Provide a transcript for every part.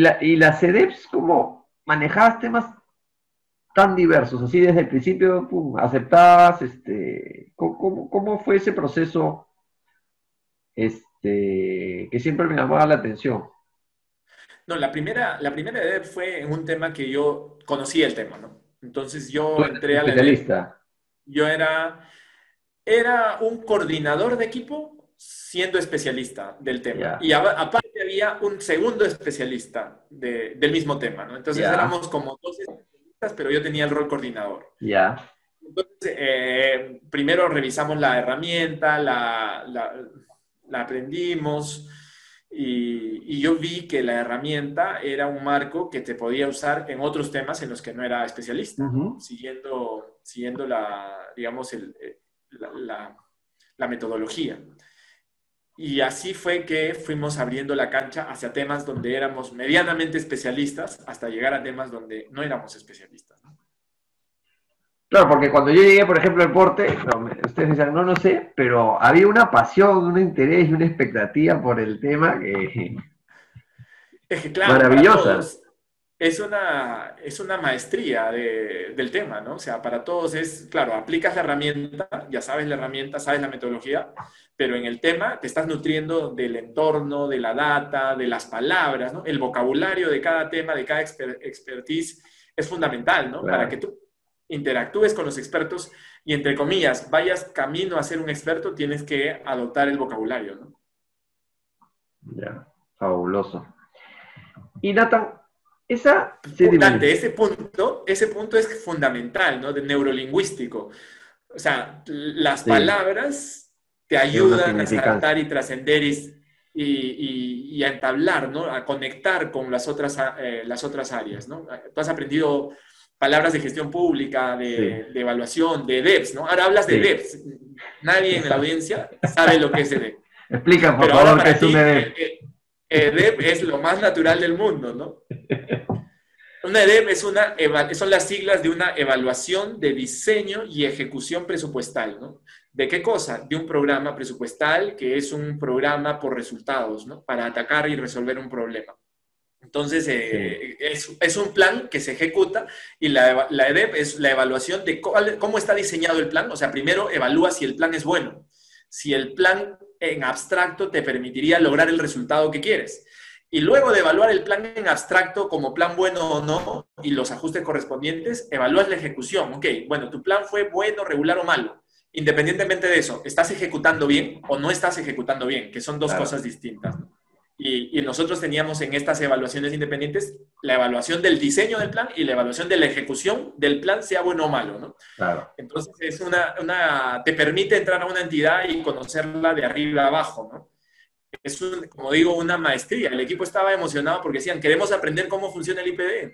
¿Y la, y la CEDEPS cómo manejabas temas tan diversos? Así desde el principio, pum, aceptabas, este, ¿cómo, cómo fue ese proceso este, que siempre me llamaba la atención? No, la primera, la primera EDEP fue en un tema que yo conocía el tema, ¿no? Entonces yo entré a la especialista. Yo era, era un coordinador de equipo siendo especialista del tema. Y aparte había un segundo especialista del mismo tema, ¿no? Entonces éramos como dos especialistas, pero yo tenía el rol coordinador. Ya. Entonces, eh, primero revisamos la herramienta, la, la, aprendimos y, y, yo vi que la herramienta era un marco que te podía usar en otros temas en los que no era especialista, siguiendo, siguiendo la, digamos, el, eh, la, la metodología. Y así fue que fuimos abriendo la cancha hacia temas donde éramos medianamente especialistas hasta llegar a temas donde no éramos especialistas. Claro, porque cuando yo llegué, por ejemplo, al deporte, ustedes decían, no, no sé, pero había una pasión, un interés y una expectativa por el tema que... Es que, claro, maravillosa es una, es una maestría del tema, ¿no? O sea, para todos es, claro, aplicas la herramienta, ya sabes la herramienta, sabes la metodología, pero en el tema te estás nutriendo del entorno, de la data, de las palabras, ¿no? El vocabulario de cada tema, de cada expertise es fundamental, ¿no? Para que tú interactúes con los expertos y, entre comillas, vayas camino a ser un experto, tienes que adoptar el vocabulario, ¿no? Ya, fabuloso. Y Nathan, esa, ese punto, ese punto es fundamental, ¿no? De neurolingüístico. O sea, las palabras te ayudan a saltar y trascender y, y, a entablar, ¿no? A conectar con las otras, eh, las otras áreas, ¿no? Tú has aprendido palabras de gestión pública, de, evaluación, de DEPS, ¿no? Ahora hablas de DEPS. Nadie en la audiencia sabe lo que es EDEP. Explica, por favor, qué es un EDEP. EDEP es lo más natural del mundo, ¿no? Una EDEP es una, son las siglas de una evaluación de diseño y ejecución presupuestal, ¿no? ¿De qué cosa? De un programa presupuestal que es un programa por resultados, ¿no? Para atacar y resolver un problema. Entonces, eh, es, un plan que se ejecuta y la, la EDEP es la evaluación de cómo está diseñado el plan. O sea, primero evalúa si el plan es bueno, si el plan en abstracto te permitiría lograr el resultado que quieres. Y luego de evaluar el plan en abstracto como plan bueno o no y los ajustes correspondientes, evalúas la ejecución. Ok, bueno, tu plan fue bueno, regular o malo. Independientemente de eso, ¿estás ejecutando bien o no estás ejecutando bien? Que son dos cosas distintas. Y, nosotros teníamos en estas evaluaciones independientes la evaluación del diseño del plan y la evaluación de la ejecución del plan, sea bueno o malo, ¿no? Claro. Entonces, es una, una, te permite entrar a una entidad y conocerla de arriba a abajo, ¿no? Es, como digo, una maestría. El equipo estaba emocionado porque decían, queremos aprender cómo funciona el IPD.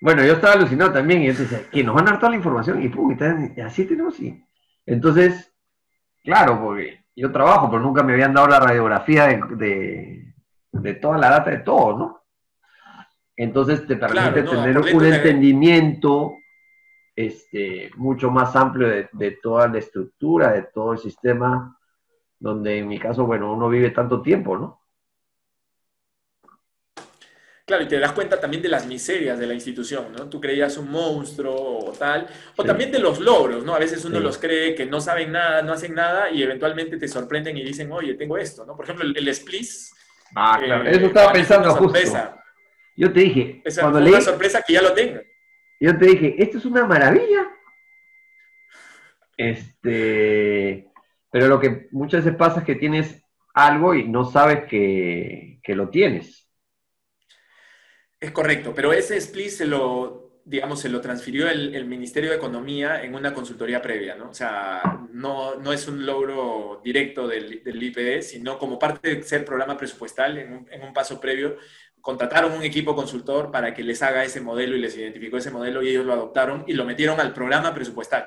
Bueno, yo estaba alucinado también y entonces, que nos van a dar toda la información y, pum, y así tenemos y entonces, claro, porque yo trabajo, pero nunca me habían dado la radiografía de, de, toda la data de todo, ¿no? Entonces te permite tener un entendimiento este, mucho más amplio de, de, toda la estructura, de todo el sistema donde en mi caso, bueno, uno vive tanto tiempo, ¿no? Claro, y te das cuenta también de las miserias de la institución, ¿no? Tú creías un monstruo o tal, o también de los logros, ¿no? A veces uno los cree que no saben nada, no hacen nada y eventualmente te sorprenden y dicen, oye, tengo esto, ¿no? Por ejemplo, el, el Splis. Ah, claro, eso estaba pensando justo. Yo te dije, es cuando una sorpresa que ya lo tengo. Yo te dije, esto es una maravilla. Este, pero lo que muchas veces pasa es que tienes algo y no sabes que, lo tienes. Es correcto, pero ese split se lo, digamos, se lo transfirió el, Ministerio de Economía en una consultoría previa, ¿no? O sea, no, no es un logro directo del, del, IPD, sino como parte de ser programa presupuestal, en un, en un paso previo, contrataron un equipo consultor para que les haga ese modelo y les identificó ese modelo y ellos lo adoptaron y lo metieron al programa presupuestal.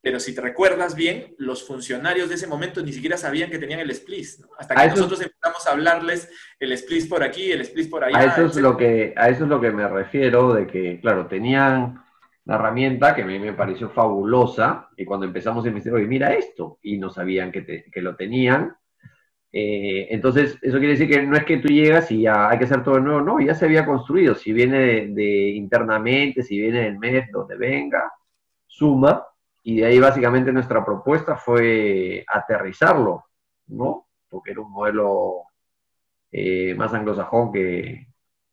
Pero si te recuerdas bien, los funcionarios de ese momento ni siquiera sabían que tenían el split, hasta que nosotros empezamos a hablarles el split por aquí, el split por allá. A eso, es lo que, a eso es lo que me refiero, de que, claro, tenían la herramienta que a mí me pareció fabulosa, y cuando empezamos a investigar, oye, mira esto, y no sabían que, que lo tenían, Eh, entonces, eso quiere decir que no es que tú llegas y ya hay que hacer todo de nuevo, no, ya se había construido. Si viene de, internamente, si viene del MEF, donde venga, suma, y de ahí básicamente nuestra propuesta fue aterrizarlo, ¿no? Porque era un modelo eh, más anglosajón que,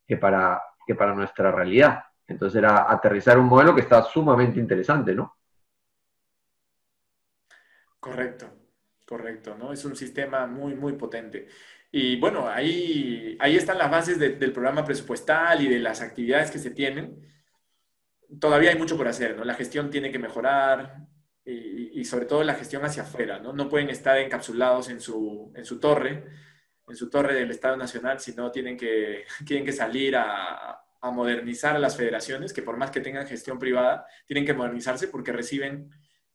que, para, que para nuestra realidad. Entonces era aterrizar un modelo que está sumamente interesante, ¿no? Correcto, correcto, ¿no? Es un sistema muy, muy potente. Y bueno, ahí, ahí están las bases del programa presupuestal y de las actividades que se tienen. Todavía hay mucho por hacer, ¿no? La gestión tiene que mejorar y, sobre todo la gestión hacia afuera, ¿no? No pueden estar encapsulados en su, en su torre, en su torre del Estado Nacional, sino tienen que, tienen que salir a, a modernizar a las federaciones, que por más que tengan gestión privada, tienen que modernizarse porque reciben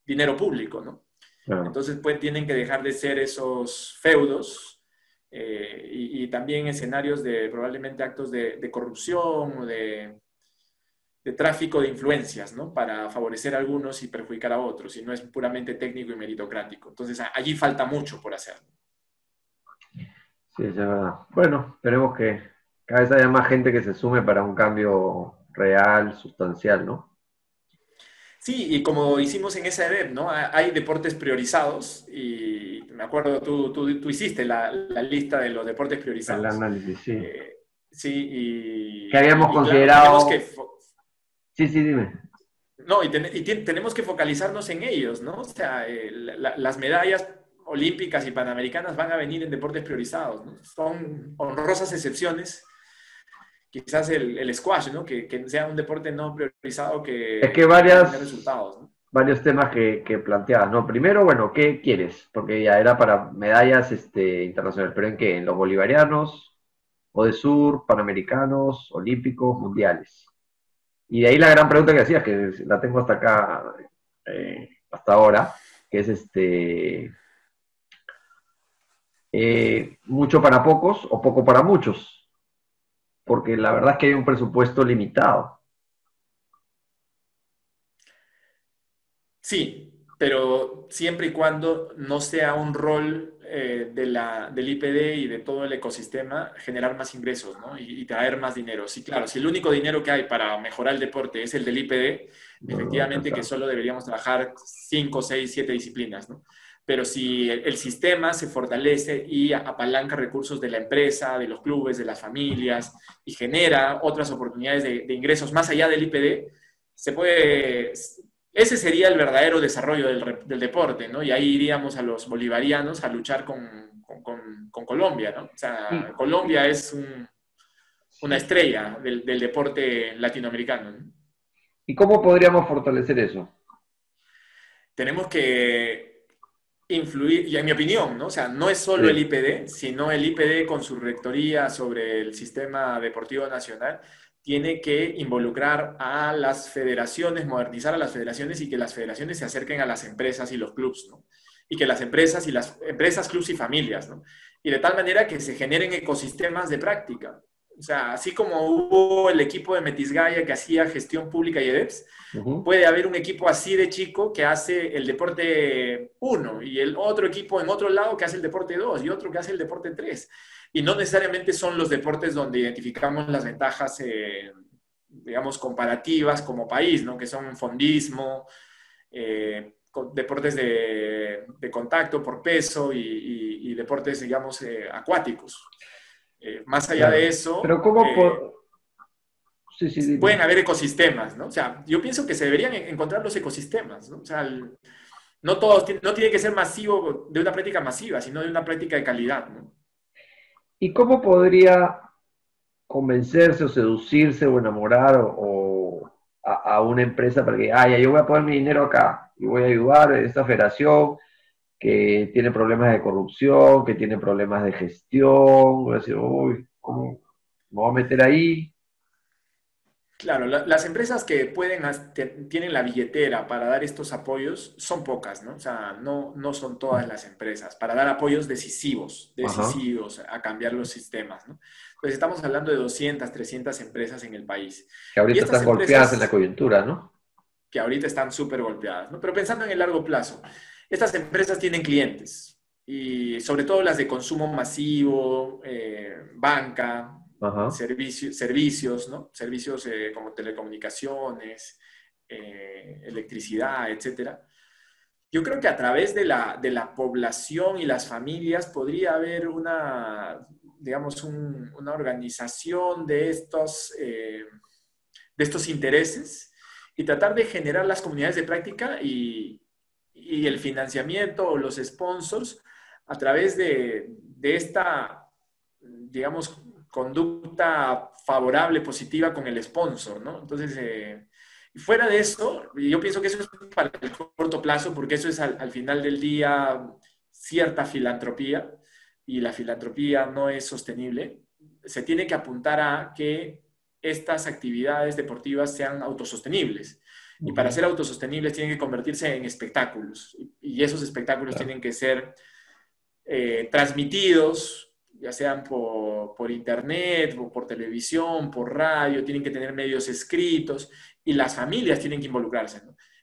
dinero público, ¿no? Entonces, pues tienen que dejar de ser esos feudos eh, y, también escenarios de probablemente actos de, corrupción o de, tráfico de influencias, ¿no? Para favorecer a algunos y perjudicar a otros, y no es puramente técnico y meritocrático. Entonces, allí falta mucho por hacer. Sí, es verdad. Bueno, esperemos que cada vez haya más gente que se sume para un cambio real, sustancial, ¿no? Sí, y como hicimos en esa EDEP, ¿no? Hay deportes priorizados y me acuerdo, tú, tú, hiciste la, lista de los deportes priorizados. El análisis, sí. Eh, sí, y... Que habíamos considerado... Sí, sí, dime. No, y, tenemos que focalizarnos en ellos, ¿no? O sea, eh, las medallas olímpicas y panamericanas van a venir en deportes priorizados, ¿no? Son honrosas excepciones quizás el, el squash, ¿no? Que, que, sea un deporte no priorizado que, es que varias, resultados, ¿no? varios temas que, que planteabas, ¿no? Primero, bueno, ¿qué quieres? Porque ya era para medallas este, internacionales, pero ¿en qué? ¿En los bolivarianos, o de sur, panamericanos, olímpicos, mundiales? Y de ahí la gran pregunta que hacías, que la tengo hasta acá, eh, hasta ahora, que es este... Eh, mucho para pocos o poco para muchos porque la verdad es que hay un presupuesto limitado. Sí, pero siempre y cuando no sea un rol eh, de la, del IPD y de todo el ecosistema generar más ingresos ¿no? y, traer más dinero. Sí, claro, si el único dinero que hay para mejorar el deporte es el del IPD, efectivamente que solo deberíamos trabajar 5, 6, 7 disciplinas. ¿no? pero si el, sistema se fortalece y apalanca recursos de la empresa, de los clubes, de las familias y genera otras oportunidades de, ingresos más allá del IPD, se puede, ese sería el verdadero desarrollo del, deporte, ¿no? Y ahí iríamos a los bolivarianos a luchar con, con, Colombia, ¿no? O sea, Colombia es una estrella del, del, deporte latinoamericano. ¿Y cómo podríamos fortalecer eso? Tenemos que influir, y en mi opinión, ¿no? O sea, no es solo el IPD, sino el IPD con su rectoría sobre el sistema deportivo nacional, tiene que involucrar a las federaciones, modernizar a las federaciones y que las federaciones se acerquen a las empresas y los clubs, ¿no? Y que las empresas y las empresas, clubs y familias, ¿no? Y de tal manera que se generen ecosistemas de práctica. O sea, así como hubo el equipo de Metisgaya que hacía gestión pública y EDEPS, puede haber un equipo así de chico que hace el deporte 1 y el otro equipo en otro lado que hace el deporte 2 y otro que hace el deporte 3. Y no necesariamente son los deportes donde identificamos las ventajas, eh, digamos, comparativas como país, ¿no? Que son fondismo, eh, deportes de, contacto por peso y, deportes, digamos, eh, acuáticos. Más allá de eso... Pero ¿cómo... Pueden haber ecosistemas, ¿no? O sea, yo pienso que se deberían encontrar los ecosistemas, ¿no? O sea, no, todos, no tiene que ser masivo de una práctica masiva, sino de una práctica de calidad, ¿no? ¿Y cómo podría convencerse o seducirse o enamorar o, a, una empresa para que, ah, yo voy a poner mi dinero acá y voy a ayudar a esta federación que tiene problemas de corrupción, que tiene problemas de gestión, voy a decir, uy, ¿cómo me voy a meter ahí? Claro, las empresas que pueden, tienen la billetera para dar estos apoyos son pocas, ¿no? O sea, no, no son todas las empresas para dar apoyos decisivos, decisivos a cambiar los sistemas, ¿no? Pues estamos hablando de 200, 300 empresas en el país. Que ahorita están golpeadas en la coyuntura, ¿no? Que ahorita están súper golpeadas, ¿no? Pero pensando en el largo plazo, estas empresas tienen clientes y sobre todo las de consumo masivo, eh, banca, servicios, ¿no? Servicios eh, como telecomunicaciones, eh, electricidad, etcétera. Yo creo que a través de la, de la población y las familias podría haber una, digamos, una organización de estos, de estos intereses y tratar de generar las comunidades de práctica y, y el financiamiento o los sponsors a través de, esta, digamos, conducta favorable, positiva con el sponsor, ¿no? Entonces, eh, fuera de eso, yo pienso que eso es para el corto plazo, porque eso es al, final del día cierta filantropía, y la filantropía no es sostenible. Se tiene que apuntar a que estas actividades deportivas sean autosostenibles. Y para ser autosostenibles tienen que convertirse en espectáculos. Y esos espectáculos tienen que ser eh, transmitidos, ya sean por, internet, o por televisión, por radio, tienen que tener medios escritos y las familias tienen que involucrarse.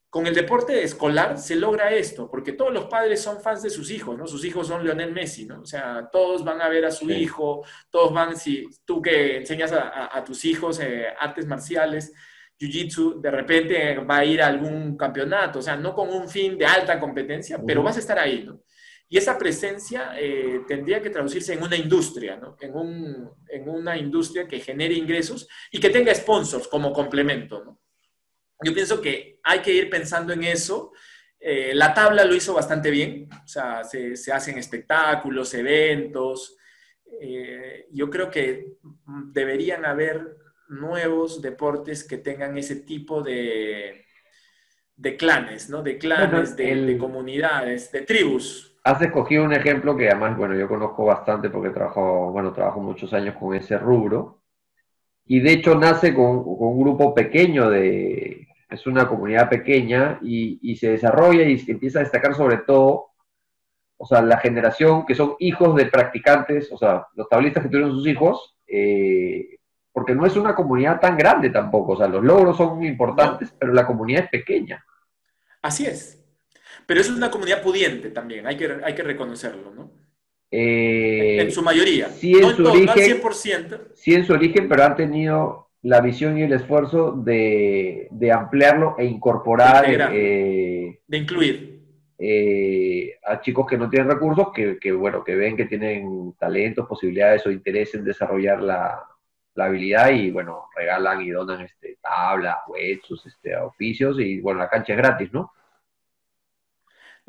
Con el deporte escolar se logra esto, porque todos los padres son fans de sus hijos, ¿no? Sus hijos son Lionel Messi, ¿no? O sea, todos van a ver a su hijo, todos van, si tú que enseñas a, tus hijos eh, artes marciales, Jiu-Jitsu, de repente va a ir a algún campeonato, o sea, no con un fin de alta competencia, pero vas a estar ahí, ¿no? Y esa presencia eh, tendría que traducirse en una industria, ¿no? en, un, en, una industria que genere ingresos y que tenga sponsors como complemento. ¿no? Yo pienso que hay que ir pensando en eso. Eh, la tabla lo hizo bastante bien, o sea, se, se hacen espectáculos, eventos. Eh, yo creo que deberían haber nuevos deportes que tengan ese tipo de, de clanes, ¿no? De clanes, de, de comunidades, de tribus has escogido un ejemplo que además, bueno, yo conozco bastante porque trabajo, bueno, trabajo muchos años con ese rubro. Y de hecho nace con, un grupo pequeño de, es una comunidad pequeña y, se desarrolla y se empieza a destacar sobre todo, o sea, la generación que son hijos de practicantes, o sea, los tablistas que tuvieron sus hijos, eh, porque no es una comunidad tan grande tampoco, o sea, los logros son importantes, pero la comunidad es pequeña. Así es, pero es una comunidad pudiente también, hay que, hay que reconocerlo, ¿no? Eh, en su mayoría. Sí, en su origen, 100%. Sí, en su origen, pero han tenido la visión y el esfuerzo de, ampliarlo e incorporar. Eh, de incluir. Eh, a chicos que no tienen recursos, que, bueno, que ven que tienen talentos, posibilidades o interés en desarrollar la, habilidad y bueno, regalan y donan este, tablas, huesos, este, oficios y bueno, la cancha es gratis, ¿no?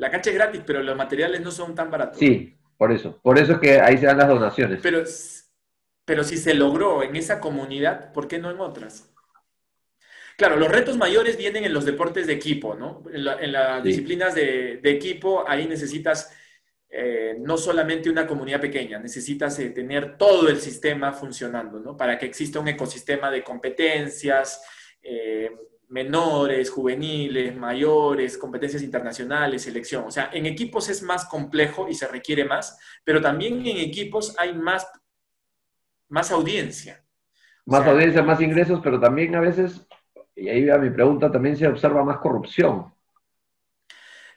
La cancha es gratis, pero los materiales no son tan baratos. Sí, por eso. Por eso es que ahí se dan las donaciones. Pero, pero si se logró en esa comunidad, ¿por qué no en otras? Claro, los retos mayores vienen en los deportes de equipo, ¿no? En, las disciplinas de, equipo, ahí necesitas eh, no solamente una comunidad pequeña, necesitas eh, tener todo el sistema funcionando, ¿no? Para que exista un ecosistema de competencias, eh, menores, juveniles, mayores, competencias internacionales, selección. O sea, en equipos es más complejo y se requiere más, pero también en equipos hay más, más audiencia. Más audiencia, más ingresos, pero también a veces, y ahí va mi pregunta, también se observa más corrupción.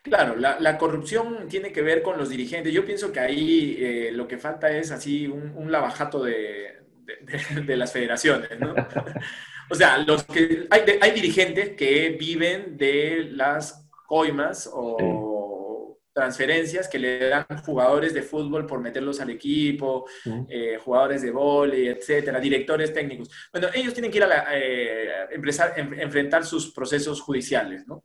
Claro, la, corrupción tiene que ver con los dirigentes. Yo pienso que ahí eh, lo que falta es así un, lavajato de, de las federaciones, ¿no? O sea, los que, hay, hay dirigentes que viven de las coimas o transferencias que le dan jugadores de fútbol por meterlos al equipo, eh, jugadores de vóley, etcétera, directores técnicos. Bueno, ellos tienen que ir a eh, empezar, enfrentar sus procesos judiciales, ¿no?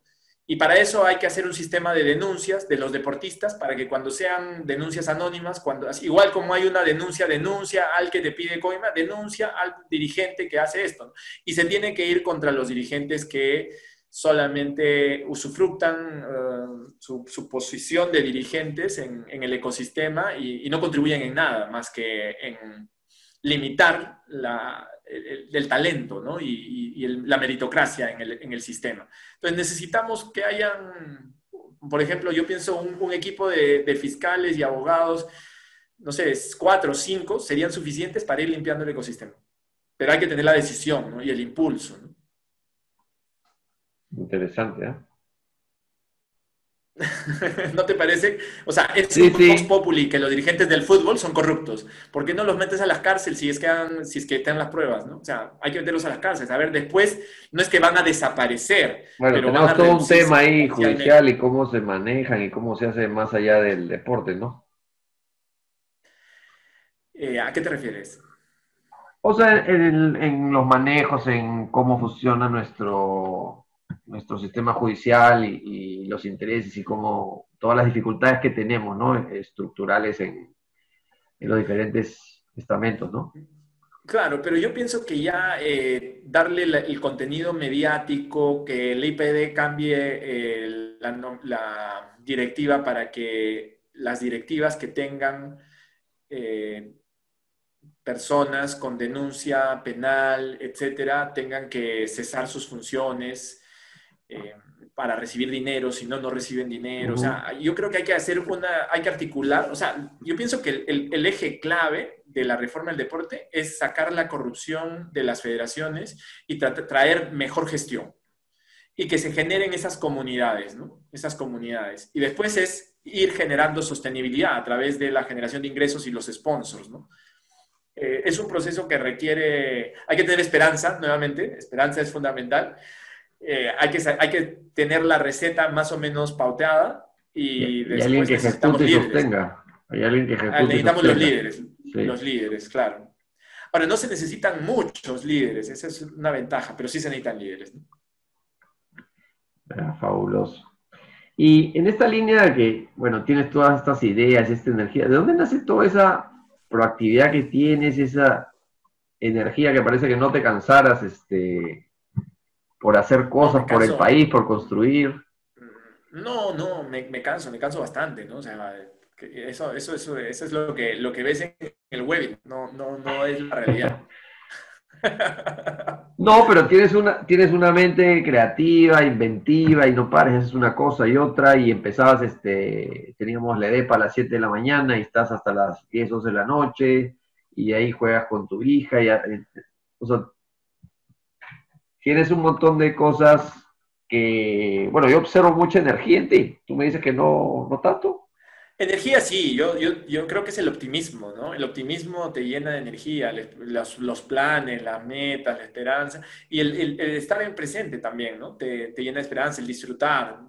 Y para eso hay que hacer un sistema de denuncias de los deportistas para que cuando sean denuncias anónimas, cuando, igual como hay una denuncia, denuncia al que te pide coima, denuncia al dirigente que hace esto. Y se tiene que ir contra los dirigentes que solamente usufructan eh, su, posición de dirigentes en, el ecosistema y, no contribuyen en nada más que en limitar la, del talento ¿no? y, la meritocracia en el, el, sistema. Entonces necesitamos que hayan, por ejemplo, yo pienso un, equipo de, fiscales y abogados, no sé, cuatro o cinco serían suficientes para ir limpiando el ecosistema. Pero hay que tener la decisión ¿no? y el impulso. Interesante, ¿eh? ¿No te parece? O sea, es un sí. populi que los dirigentes del fútbol son corruptos. ¿Por qué no los metes a las cárceles si es que, si es que están las pruebas? ¿no? O sea, hay que meterlos a las cárceles. A ver, después no es que van a desaparecer. Bueno, pero tenemos todo un tema ahí judicial y cómo se manejan y cómo se hace más allá del deporte, ¿no? Eh, ¿A qué te refieres? O sea, en, en los manejos, en cómo funciona nuestro nuestro sistema judicial y, los intereses y como todas las dificultades que tenemos, ¿no? Estructurales en, los diferentes estamentos, ¿no? Claro, pero yo pienso que ya eh, darle el contenido mediático, que el IPD cambie la, directiva para que las directivas que tengan eh, personas con denuncia penal, etcétera, tengan que cesar sus funciones eh, para recibir dinero, si no, no reciben dinero. O sea, yo creo que hay que hacer una, hay que articular, o sea, yo pienso que el, eje clave de la reforma del deporte es sacar la corrupción de las federaciones y traer mejor gestión y que se generen esas comunidades, ¿no? Esas comunidades. Y después es ir generando sostenibilidad a través de la generación de ingresos y los sponsors, ¿no? Eh, es un proceso que requiere, hay que tener esperanza, nuevamente, esperanza es fundamental, eh, hay, que, hay que tener la receta más o menos pauteada y, después alguien que ejecute y sostenga. Hay alguien que ejecute necesitamos los líderes, los líderes, claro. Ahora, no se necesitan muchos líderes, esa es una ventaja, pero sí se necesitan líderes. Ah, fabuloso. Y en esta línea de que, bueno, tienes todas estas ideas, esta energía, ¿de dónde nace toda esa proactividad que tienes, esa energía que parece que no te cansaras, este, por hacer cosas por el país, por construir. No, no, me, canso, me canso bastante, ¿no? O sea, eso, eso, eso, eso es lo que, lo que ves en el web, no, no, no es la realidad. No, pero tienes una, tienes una mente creativa, inventiva y no pares, es una cosa y otra y empezabas, este, teníamos la EDEPA a las 7 de la mañana y estás hasta las 10, 12 de la noche y ahí juegas con tu hija y, o sea, tienes un montón de cosas que, bueno, yo observo mucha energía en ti. Tú me dices que no, no tanto. Energía sí, yo, yo, yo, creo que es el optimismo, ¿no? El optimismo te llena de energía, los, los planes, las metas, la esperanza y el, el, estar en presente también, ¿no? Te, te, llena de esperanza, el disfrutar.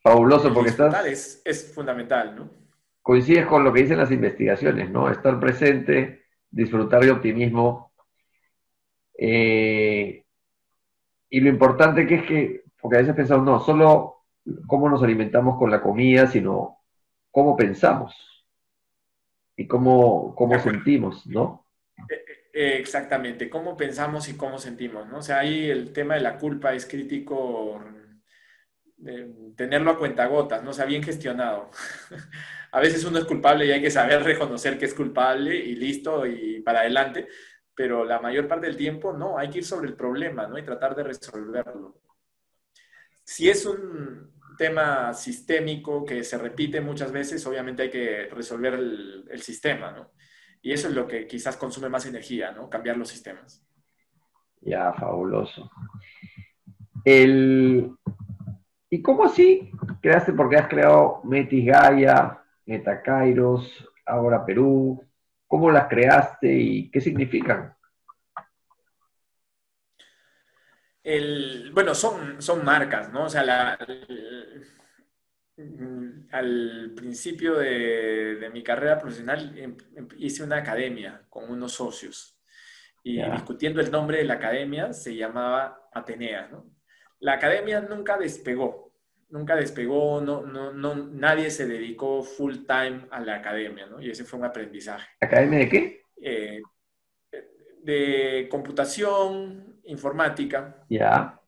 Fabuloso, porque estás... Es, es fundamental, ¿no? Coincides con lo que dicen las investigaciones, ¿no? Estar presente, disfrutar de optimismo eh, y lo importante que es que, porque a veces pensamos, no, solo cómo nos alimentamos con la comida, sino cómo pensamos y cómo, cómo sentimos, ¿no? Eh, eh, exactamente, cómo pensamos y cómo sentimos, ¿no? O sea, ahí el tema de la culpa es crítico tenerlo a cuentagotas, ¿no? O sea, bien gestionado. a veces uno es culpable y hay que saber reconocer que es culpable y listo y para adelante, pero la mayor parte del tiempo no, hay que ir sobre el problema, ¿no? Y tratar de resolverlo. Si es un tema sistémico que se repite muchas veces, obviamente hay que resolver el, sistema, ¿no? Y eso es lo que quizás consume más energía, ¿no? Cambiar los sistemas. Ya, fabuloso. El... ¿Y cómo así creaste? Porque has creado Metis Gaia, Metacairos, ahora Perú, ¿Cómo las creaste y qué significan? bueno, son, son marcas, ¿no? O sea, al principio de, mi carrera profesional em, em, hice una academia con unos socios y discutiendo el nombre de la academia se llamaba Atenea, ¿no? La academia nunca despegó, nunca despegó, no, no, no, nadie se dedicó full time a la academia, ¿no? Y ese fue un aprendizaje. ¿Academia de qué? Eh, de computación, informática. Ya.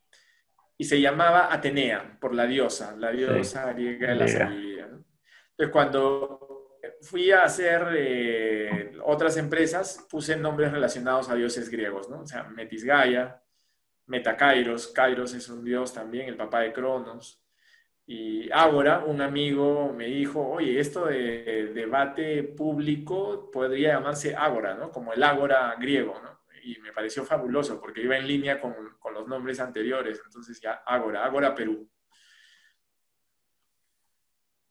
Y se llamaba Atenea, por la diosa, la diosa griega de la sabiduría. Entonces, cuando fui a hacer eh, otras empresas, puse nombres relacionados a dioses griegos, ¿no? O sea, Metis Gaia, Metacairos, Kairos es un dios también, el papá de Cronos, y ahora un amigo me dijo, oye, esto de debate público podría llamarse Ágora, ¿no? Como el Ágora griego, ¿no? Y me pareció fabuloso porque iba en línea con, con los nombres anteriores. Entonces ya, Ágora, Ágora Perú.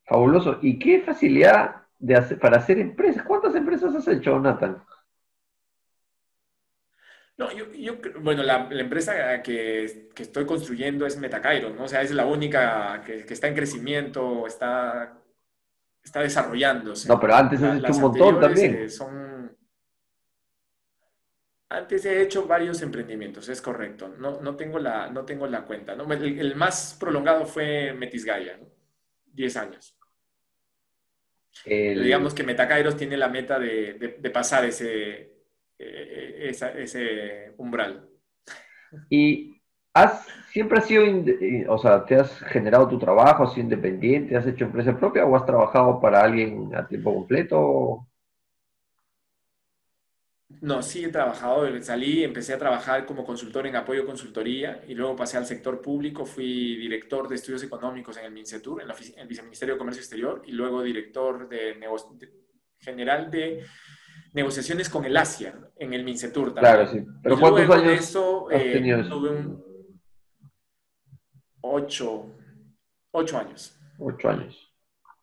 Fabuloso. ¿Y qué facilidad de hacer, para hacer empresas? ¿Cuántas empresas has hecho, Nathan? No, yo, bueno, la, empresa que, estoy construyendo es Metacairos, ¿no? O sea, es la única que, está en crecimiento, está, está desarrollándose. No, pero antes has hecho un montón también. Eh, son... Antes he hecho varios emprendimientos, es correcto. No, no, tengo, la, no tengo la cuenta. ¿no? El, más prolongado fue Metisgaya, ¿no? 10 años. Digamos que Metacairos tiene la meta de pasar ese, eh, ese umbral. ¿Y has, siempre has sido, o sea, te has generado tu trabajo, has sido independiente, has hecho empresa propia o has trabajado para alguien a tiempo completo? No, sí he trabajado, salí, empecé a trabajar como consultor en apoyo consultoría y luego pasé al sector público, fui director de estudios económicos en el MINCETUR, en, el Viceministerio de Comercio Exterior y luego director de, de general de negociaciones con el Asia en el Mincetur también. Claro, sí. Pero ¿cuántos años eso, has eh, tenido eso? Tuve un ocho, ocho años. Ocho años.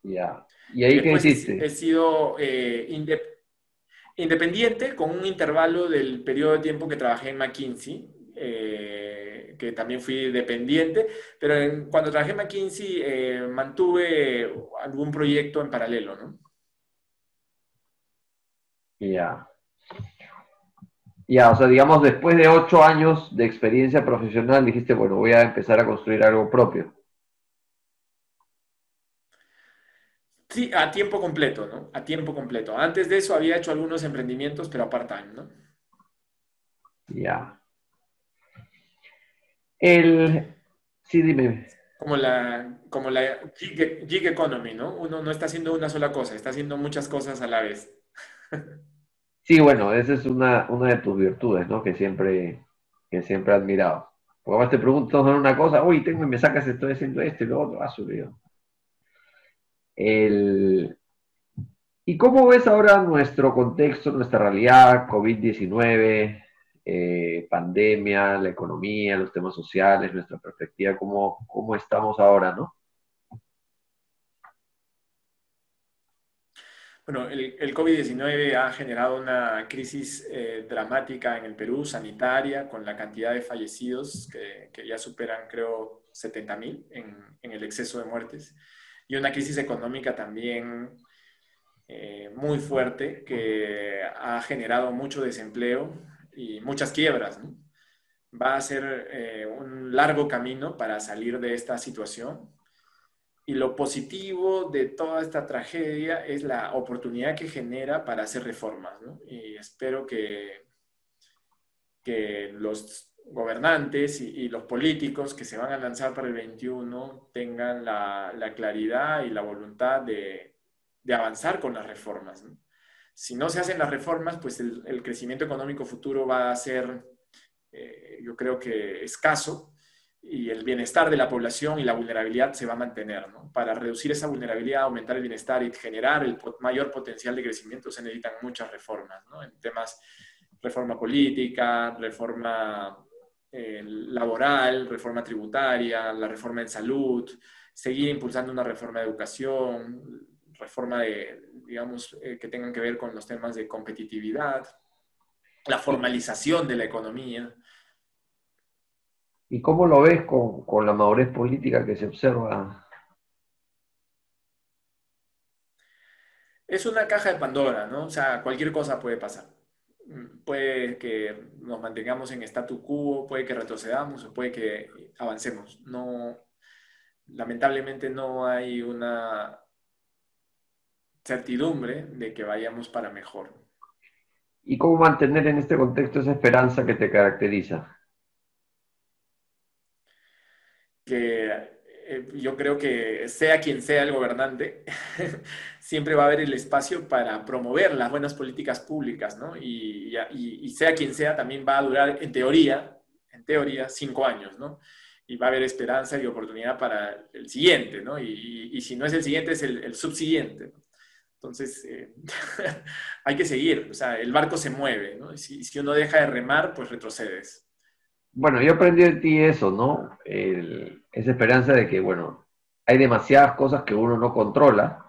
Ya. ¿Y ahí qué hiciste? He sido eh, independiente con un intervalo del periodo de tiempo que trabajé en McKinsey. Eh, que también fui dependiente, pero cuando trabajé en McKinsey mantuve algún proyecto en paralelo, ¿no? Ya. Ya, o sea, digamos, después de ocho años de experiencia profesional, dijiste, bueno, voy a empezar a construir algo propio. Sí, a tiempo completo, ¿no? A tiempo completo. Antes de eso había hecho algunos emprendimientos, pero a part-time, ¿no? Ya. El... Sí, dime. Como la, como la gig economy, ¿no? Uno no está haciendo una sola cosa, está haciendo muchas cosas a la vez. Sí, bueno, esa es una, una de tus virtudes, ¿no? Que siempre, que siempre he admirado. Porque además te pregunto sobre una cosa, uy, tengo y me sacas, estoy haciendo esto y lo otro, ha subido. El... ¿Y cómo ves ahora nuestro contexto, nuestra realidad, COVID-19, eh, pandemia, la economía, los temas sociales, nuestra perspectiva, cómo, cómo estamos ahora, ¿no? Bueno, el, el COVID-19 ha generado una crisis eh, dramática en el Perú, sanitaria, con la cantidad de fallecidos que, que ya superan, creo, 70.000 en, en el exceso de muertes, y una crisis económica también eh, muy fuerte que ha generado mucho desempleo y muchas quiebras. ¿no? Va a ser eh, un largo camino para salir de esta situación y lo positivo de toda esta tragedia es la oportunidad que genera para hacer reformas. Y espero que, que los gobernantes y, los políticos que se van a lanzar para el 21 tengan la, la claridad y la voluntad de, de, avanzar con las reformas. Si no se hacen las reformas, pues el, el crecimiento económico futuro va a ser, eh, yo creo que escaso y el bienestar de la población y la vulnerabilidad se va a mantener. ¿no? Para reducir esa vulnerabilidad, aumentar el bienestar y generar el mayor potencial de crecimiento se necesitan muchas reformas, ¿no? en temas reforma política, reforma eh, laboral, reforma tributaria, la reforma en salud, seguir impulsando una reforma de educación, reforma de, digamos, eh, que tengan que ver con los temas de competitividad, la formalización de la economía. ¿Y cómo lo ves con, la madurez política que se observa? Es una caja de Pandora, ¿no? O sea, cualquier cosa puede pasar. Puede que nos mantengamos en statu quo, puede que retrocedamos o puede que avancemos. No, lamentablemente no hay una certidumbre de que vayamos para mejor. ¿Y cómo mantener en este contexto esa esperanza que te caracteriza? Que eh, yo creo que sea quien sea el gobernante, siempre va a haber el espacio para promover las buenas políticas públicas, ¿no? Y, y, sea quien sea, también va a durar, en teoría, en teoría, cinco años, ¿no? Y va a haber esperanza y oportunidad para el siguiente, ¿no? Y, y si no es el siguiente, es el, subsiguiente. Entonces, eh, hay que seguir, o sea, el barco se mueve, ¿no? Si, si uno deja de remar, pues retrocedes bueno, yo aprendí de ti eso, ¿no? esa esperanza de que, bueno, hay demasiadas cosas que uno no controla,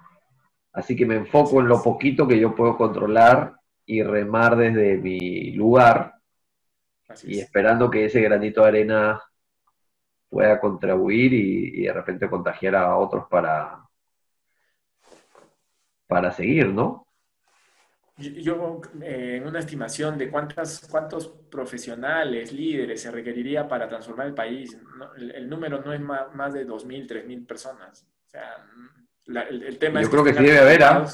así que me enfoco en lo poquito que yo puedo controlar y remar desde mi lugar y esperando que ese granito de arena pueda contribuir y, de repente contagiar a otros para, para seguir, ¿no? Yo, eh, en una estimación de cuántas, cuántos profesionales, líderes se requeriría para transformar el país, el, número no es más, de 2.000, 3.000 personas. O sea, el, tema Yo creo que, sí debe haber, ¿ah?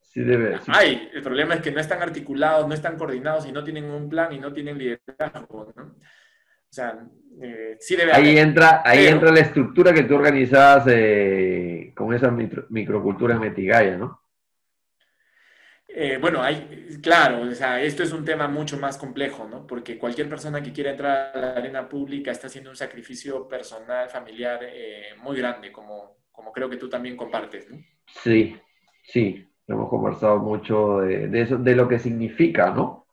Sí debe. Hay, el problema es que no están articulados, no están coordinados y no tienen un plan y no tienen liderazgo, ¿no? O sea, eh, sí debe ahí haber. Entra, ahí entra la estructura que tú organizabas eh, con esa microcultura metigaya, ¿no? Eh, bueno, hay, claro, o sea, esto es un tema mucho más complejo, ¿no? Porque cualquier persona que quiera entrar a la arena pública está haciendo un sacrificio personal, familiar eh, muy grande, como, como creo que tú también compartes, ¿no? Sí, sí, hemos conversado mucho de, eso, de lo que significa, ¿no?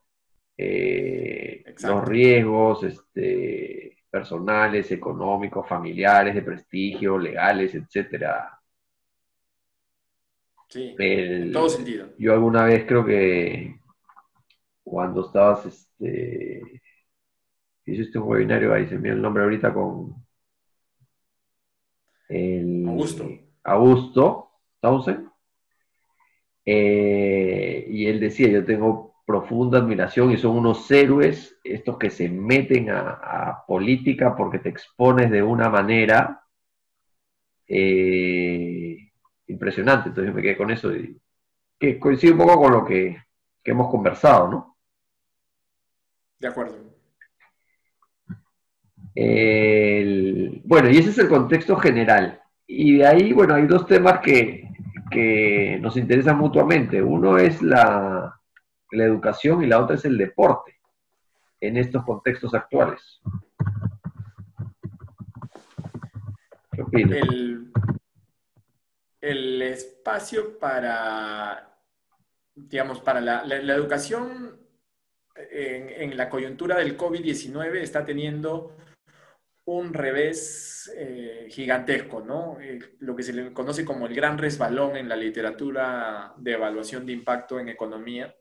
Eh, los riesgos este, personales, económicos, familiares, de prestigio, legales, etcétera, Sí, en todo sentido. Yo alguna vez creo que cuando estabas, este, hiciste un webinario, ahí se me el nombre ahorita con el Augusto. Augusto Townsend. Eh, y él decía, yo tengo profunda admiración y son unos héroes estos que se meten a, política porque te expones de una manera eh, impresionante. Entonces me quedé con eso y que coincide un poco con lo que, hemos conversado, ¿no? De acuerdo. bueno, y ese es el contexto general. Y de ahí, bueno, hay dos temas que, que nos interesan mutuamente. Uno es la, la, educación y la otra es el deporte en estos contextos actuales. ¿Qué opinas? El, el espacio para, digamos, para la, educación en, la coyuntura del COVID-19 está teniendo un revés eh, gigantesco, ¿no? Eh, lo que se le conoce como el gran resbalón en la literatura de evaluación de impacto en economía,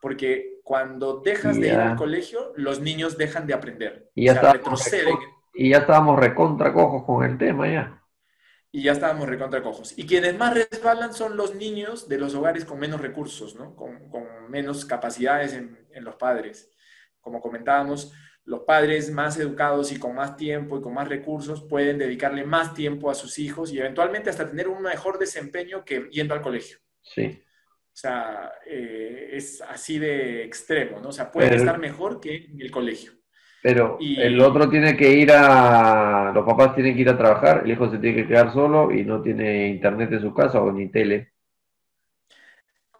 porque cuando dejas de ir al colegio, los niños dejan de aprender. Y ya, retroceden. y ya estábamos recontra cojos con el tema ya y ya estábamos recontra cojos. Y quienes más resbalan son los niños de los hogares con menos recursos, ¿no? con, menos capacidades en, los padres. Como comentábamos, los padres más educados y con más tiempo y con más recursos pueden dedicarle más tiempo a sus hijos y eventualmente hasta tener un mejor desempeño que yendo al colegio. Sí. O sea, eh, es así de extremo, ¿no? O sea, pueden estar mejor que en el colegio. Pero el otro tiene que ir a. Los papás tienen que ir a trabajar, el hijo se tiene que quedar solo y no tiene internet en su casa o ni tele.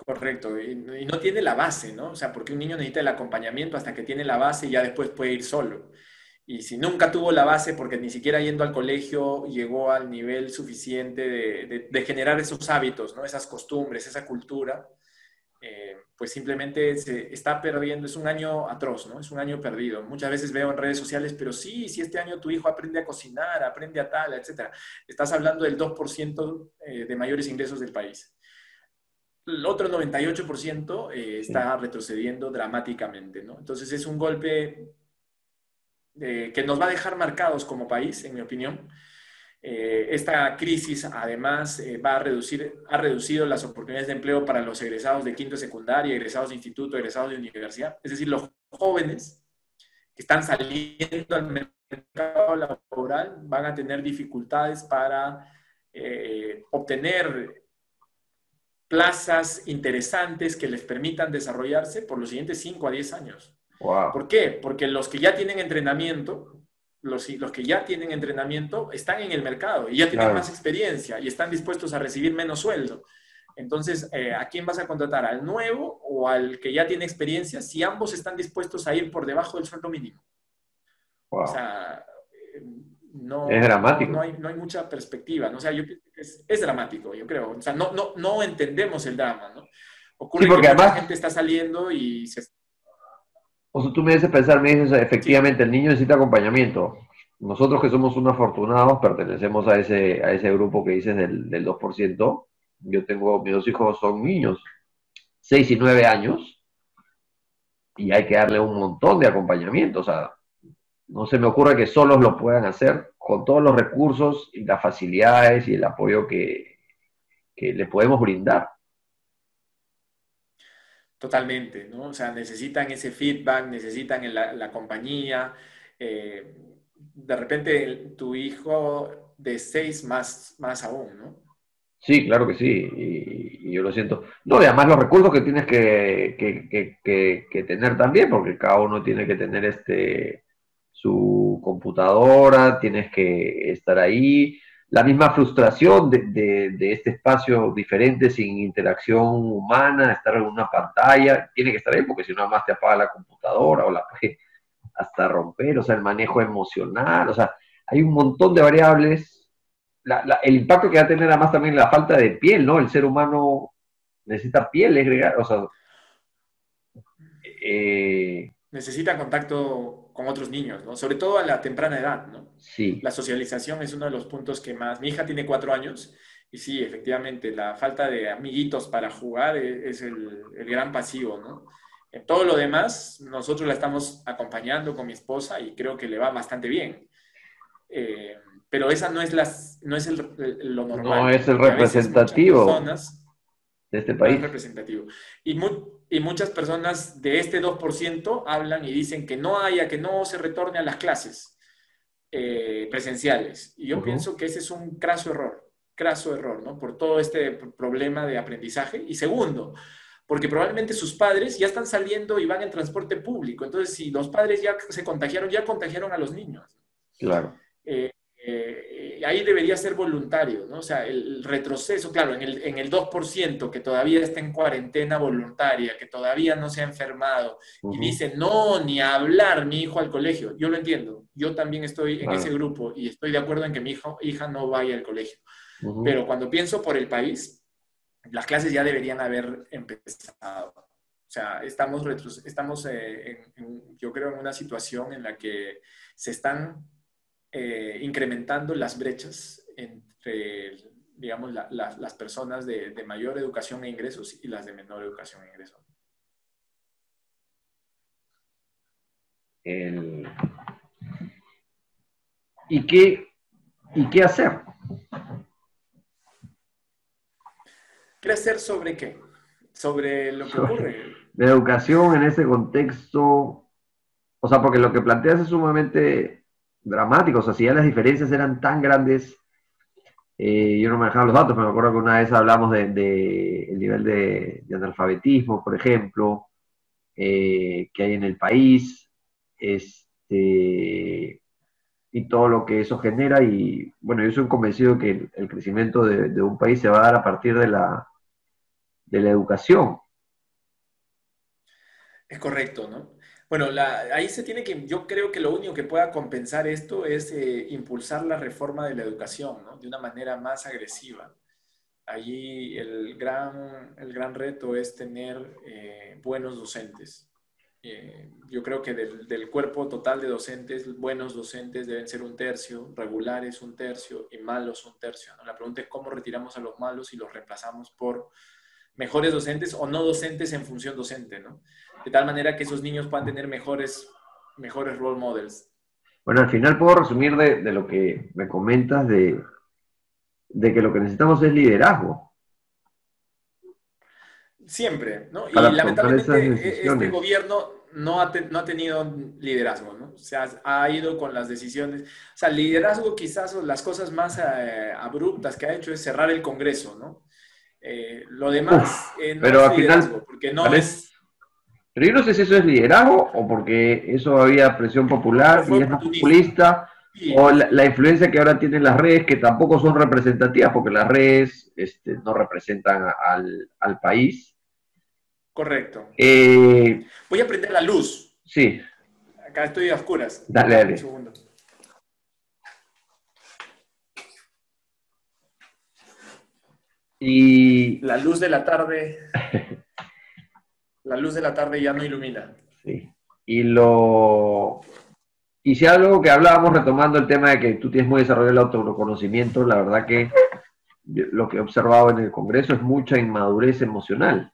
Correcto, y, no tiene la base, ¿no? O sea, porque un niño necesita el acompañamiento hasta que tiene la base y ya después puede ir solo. Y si nunca tuvo la base, porque ni siquiera yendo al colegio llegó al nivel suficiente de, de generar esos hábitos, ¿no? Esas costumbres, esa cultura, eh, pues simplemente se está perdiendo, es un año atroz, ¿no? Es un año perdido. Muchas veces veo en redes sociales, pero sí, si este año tu hijo aprende a cocinar, aprende a tal, etcétera. Estás hablando del 2% eh, de mayores ingresos del país. El otro 98% eh, está retrocediendo dramáticamente, ¿no? Entonces es un golpe que nos va a dejar marcados como país, en mi opinión, eh, esta crisis además eh, va a reducir, ha reducido las oportunidades de empleo para los egresados de quinto de secundaria, egresados de instituto, egresados de universidad. Es decir, los jóvenes que están saliendo al mercado laboral van a tener dificultades para eh, obtener plazas interesantes que les permitan desarrollarse por los siguientes 5 a 10 años. ¿Por qué? Porque los que ya tienen entrenamiento, los, que ya tienen entrenamiento están en el mercado y ya tienen más experiencia y están dispuestos a recibir menos sueldo. Entonces, eh, ¿a quién vas a contratar? ¿Al nuevo o al que ya tiene experiencia? Si ambos están dispuestos a ir por debajo del sueldo mínimo. O sea, eh, no, es dramático. No, hay, mucha perspectiva. ¿no? O sea, yo es, dramático, yo creo. O sea, no, no, no entendemos el drama, ¿no? Ocurre porque que además, la gente está saliendo y se o sea, tú me dices pensar, me dices, efectivamente, el niño necesita acompañamiento, nosotros que somos unos afortunados pertenecemos a ese, a ese grupo que dices del, del 2%. Yo tengo, mis dos hijos son niños, 6 y 9 años, y hay que darle un montón de acompañamiento. O sea, no se me ocurre que solos lo puedan hacer con todos los recursos y las facilidades y el apoyo que, que le podemos brindar. Totalmente, ¿no? O sea, necesitan ese feedback, necesitan la, compañía. Eh, de repente tu hijo de seis más, más aún, ¿no? Sí, claro que sí, y, yo lo siento. No, y además los recursos que tienes que, que, tener también, porque cada uno tiene que tener este su computadora, tienes que estar ahí, la misma frustración de, este espacio diferente, sin interacción humana, estar en una pantalla, tiene que estar ahí porque si no, además te apaga la computadora o la hasta romper, o sea, el manejo emocional, o sea, hay un montón de variables. el impacto que va a tener además también la falta de piel, ¿no? El ser humano necesita piel, o sea... Eh, necesita contacto con otros niños, ¿no? Sobre todo a la temprana edad, ¿no? Sí. La socialización es uno de los puntos que más... Mi hija tiene cuatro años y sí, efectivamente, la falta de amiguitos para jugar e, es, el, gran pasivo, ¿no? En todo lo demás, nosotros la estamos acompañando con mi esposa y creo que le va bastante bien. Eh, pero esa no es, las, no es el, lo normal. No es el representativo de este país. representativo. Y, y, muchas personas de este 2% hablan y dicen que no haya, que no se retorne a las clases eh, presenciales. Y yo pienso que ese es un craso error, craso error, ¿no? Por todo este problema de aprendizaje. Y segundo, porque probablemente sus padres ya están saliendo y van en transporte público. Entonces, si los padres ya se contagiaron, ya contagiaron a los niños. Claro. Eh, eh, ahí debería ser voluntario, ¿no? O sea, el retroceso, claro, en el, en el 2% que todavía está en cuarentena voluntaria, que todavía no se ha enfermado, y dice, no, ni hablar mi hijo al colegio. Yo lo entiendo, yo también estoy en ese grupo y estoy de acuerdo en que mi hijo, hija no vaya al colegio. Pero cuando pienso por el país, las clases ya deberían haber empezado. O sea, estamos, estamos eh, yo creo, en una situación en la que se están eh, incrementando las brechas entre, digamos, las personas de, mayor educación e ingresos y las de menor educación e ingresos. ¿Y, qué, ¿Y qué hacer? ¿Qué hacer sobre qué? Sobre lo que ocurre. La educación en ese contexto, o sea, porque lo que planteas es sumamente dramáticos, o sea, si ya las diferencias eran tan grandes, eh, yo no manejaba los datos, pero me acuerdo que una vez hablamos del de, el nivel de, analfabetismo, por ejemplo, eh, que hay en el país, este, y todo lo que eso genera, y bueno, yo soy convencido que el, crecimiento de, de, un país se va a dar a partir de la, de la educación. Es correcto, ¿no? Bueno, ahí se tiene que, yo creo que lo único que pueda compensar esto es eh, impulsar la reforma de la educación, ¿no? De una manera más agresiva. Allí el gran, el gran reto es tener eh, buenos docentes. Eh, yo creo que del, cuerpo total de docentes, buenos docentes deben ser un tercio, regulares un tercio y malos un tercio. La pregunta es cómo retiramos a los malos y los reemplazamos por mejores docentes o no docentes en función docente, ¿no? De tal manera que esos niños puedan tener mejores, mejores role models. Bueno, al final puedo resumir de, lo que me comentas de, de que lo que necesitamos es liderazgo. Siempre, ¿no? y lamentablemente este gobierno no ha, no ha, tenido liderazgo, ¿no? O sea, ha ido con las decisiones. O sea, liderazgo quizás las cosas más eh, abruptas que ha hecho es cerrar el Congreso, ¿no? Eh, lo demás no pero es al final, porque no es... Pero yo no sé si eso es liderazgo o porque eso había presión popular y es más populista, o la, influencia que ahora tienen las redes que tampoco son representativas porque las redes este, no representan al, país. Correcto. Eh, Voy a prender la luz. Sí. Acá estoy a oscuras. Dale, dale. Un segundo. Y la luz de la tarde, la luz de la tarde ya no ilumina. Sí. Y lo, y si algo que hablábamos retomando el tema de que tú tienes muy desarrollado el autoconocimiento, la verdad que lo que he observado en el Congreso es mucha inmadurez emocional.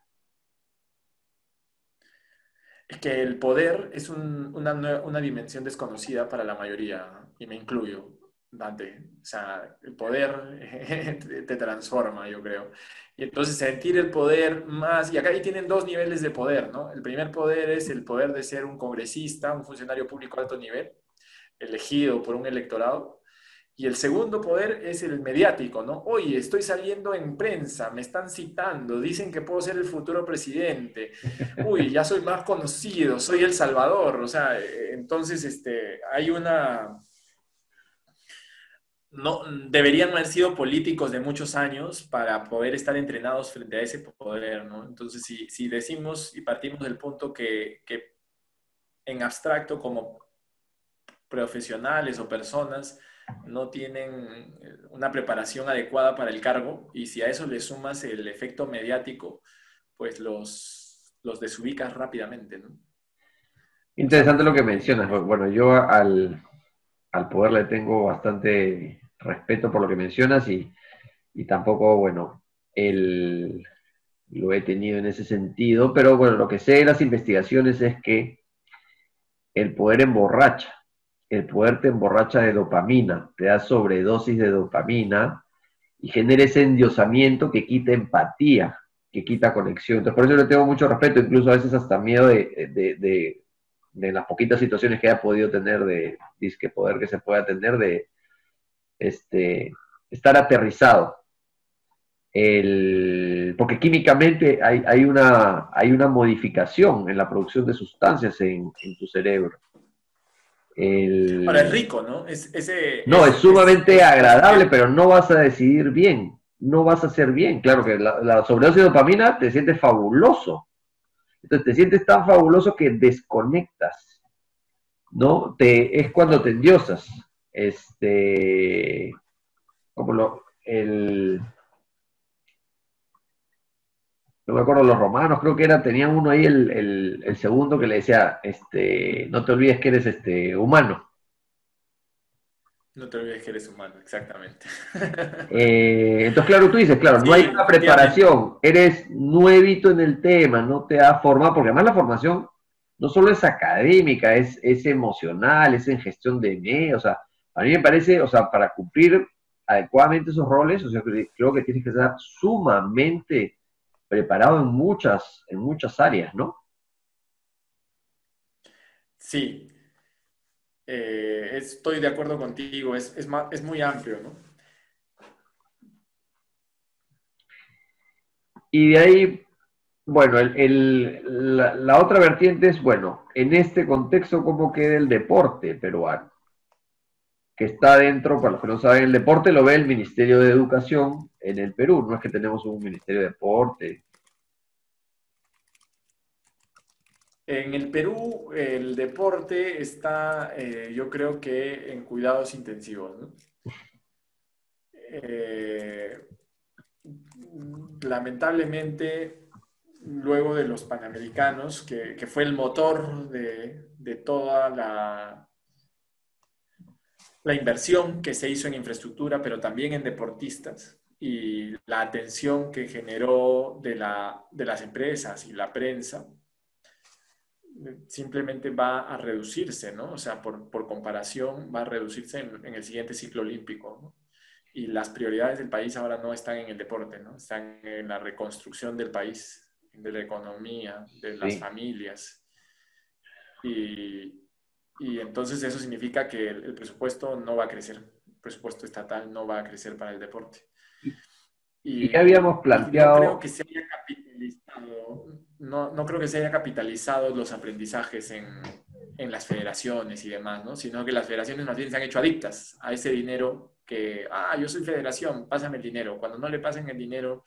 Es que el poder es una, una, dimensión desconocida para la mayoría, y me incluyo, Dante. O sea, el poder te transforma, yo creo. Y entonces sentir el poder más, y acá ahí tienen dos niveles de poder, ¿no? El primer poder es el poder de ser un congresista, un funcionario público alto nivel, elegido por un electorado, y el segundo poder es el mediático, ¿no? Oye, estoy saliendo en prensa, me están citando, dicen que puedo ser el futuro presidente. Uy, ya soy más conocido, soy el Salvador. O sea, entonces este, hay una... No, deberían haber sido políticos de muchos años para poder estar entrenados frente a ese poder, ¿no? Entonces, si, si decimos y partimos del punto que, que en abstracto como profesionales o personas no tienen eh, una preparación adecuada para el cargo y si a eso le sumas el efecto mediático, pues los, los desubicas rápidamente. ¿no? Interesante lo que mencionas. Bueno, yo al, poder le tengo bastante respeto por lo que mencionas y, tampoco, bueno, el, lo he tenido en ese sentido, pero bueno, lo que sé de las investigaciones es que el poder emborracha el poder te emborracha de dopamina, te da sobredosis de dopamina y genera ese endiosamiento que quita empatía, que quita conexión. Entonces, por eso le tengo mucho respeto, incluso a veces hasta miedo de, las poquitas situaciones que haya podido tener de disque poder que se pueda tener, de este, estar aterrizado. porque químicamente hay, una, hay una modificación en la producción de sustancias en tu cerebro. El... Ahora es rico, ¿no? Es, no, es, sumamente agradable, pero no vas a decidir bien, no vas a hacer bien. Claro que la, sobredosis de dopamina te sientes fabuloso. Entonces te sientes tan fabuloso que desconectas, ¿no? Te, es cuando te endiosas. Este, como lo, el, no me acuerdo los romanos, creo que era, tenían uno ahí el, segundo que le decía, este, no te olvides que eres este humano. No te olvides que eres humano, exactamente. Eh, entonces, claro, tú dices, claro, no hay una preparación, eres nuevito en el tema, no te ha formado, porque además la formación no solo es académica, es, es emocional, es en gestión de medios, o sea, a mí me parece, o sea, para cumplir adecuadamente esos roles, o sea, creo que tienes que ser sumamente preparado en muchas, en muchas áreas, ¿no? Sí, eh, estoy de acuerdo contigo, es, es, muy amplio, ¿no? Y de ahí, bueno, la, la, otra vertiente es, bueno, en este contexto, ¿cómo queda el deporte peruano? Que está dentro, para los que no saben, el deporte lo ve el Ministerio de Educación en el Perú, no es que tenemos un Ministerio de Deporte. En el Perú el deporte está, eh, yo creo que en cuidados intensivos. Eh, lamentablemente, luego de los Panamericanos, que, fue el motor de, de toda la, la inversión que se hizo en infraestructura, pero también en deportistas, y la atención que generó de, la, de las empresas y la prensa, simplemente va a reducirse, ¿no? O sea, por, por comparación, va a reducirse en, el siguiente ciclo olímpico, ¿no? Y las prioridades del país ahora no están en el deporte, ¿no? Están en la reconstrucción del país, de la economía, de las familias. Y, y, entonces eso significa que el, el presupuesto no va a crecer, el presupuesto estatal no va a crecer para el deporte. Y, ya habíamos planteado... No creo que se haya capitalizado, no, no creo que se haya capitalizado los aprendizajes en, en, las federaciones y demás, ¿no? Sino que las federaciones más bien se han hecho adictas a ese dinero que, ah, yo soy federación, pásame el dinero. Cuando no le pasen el dinero,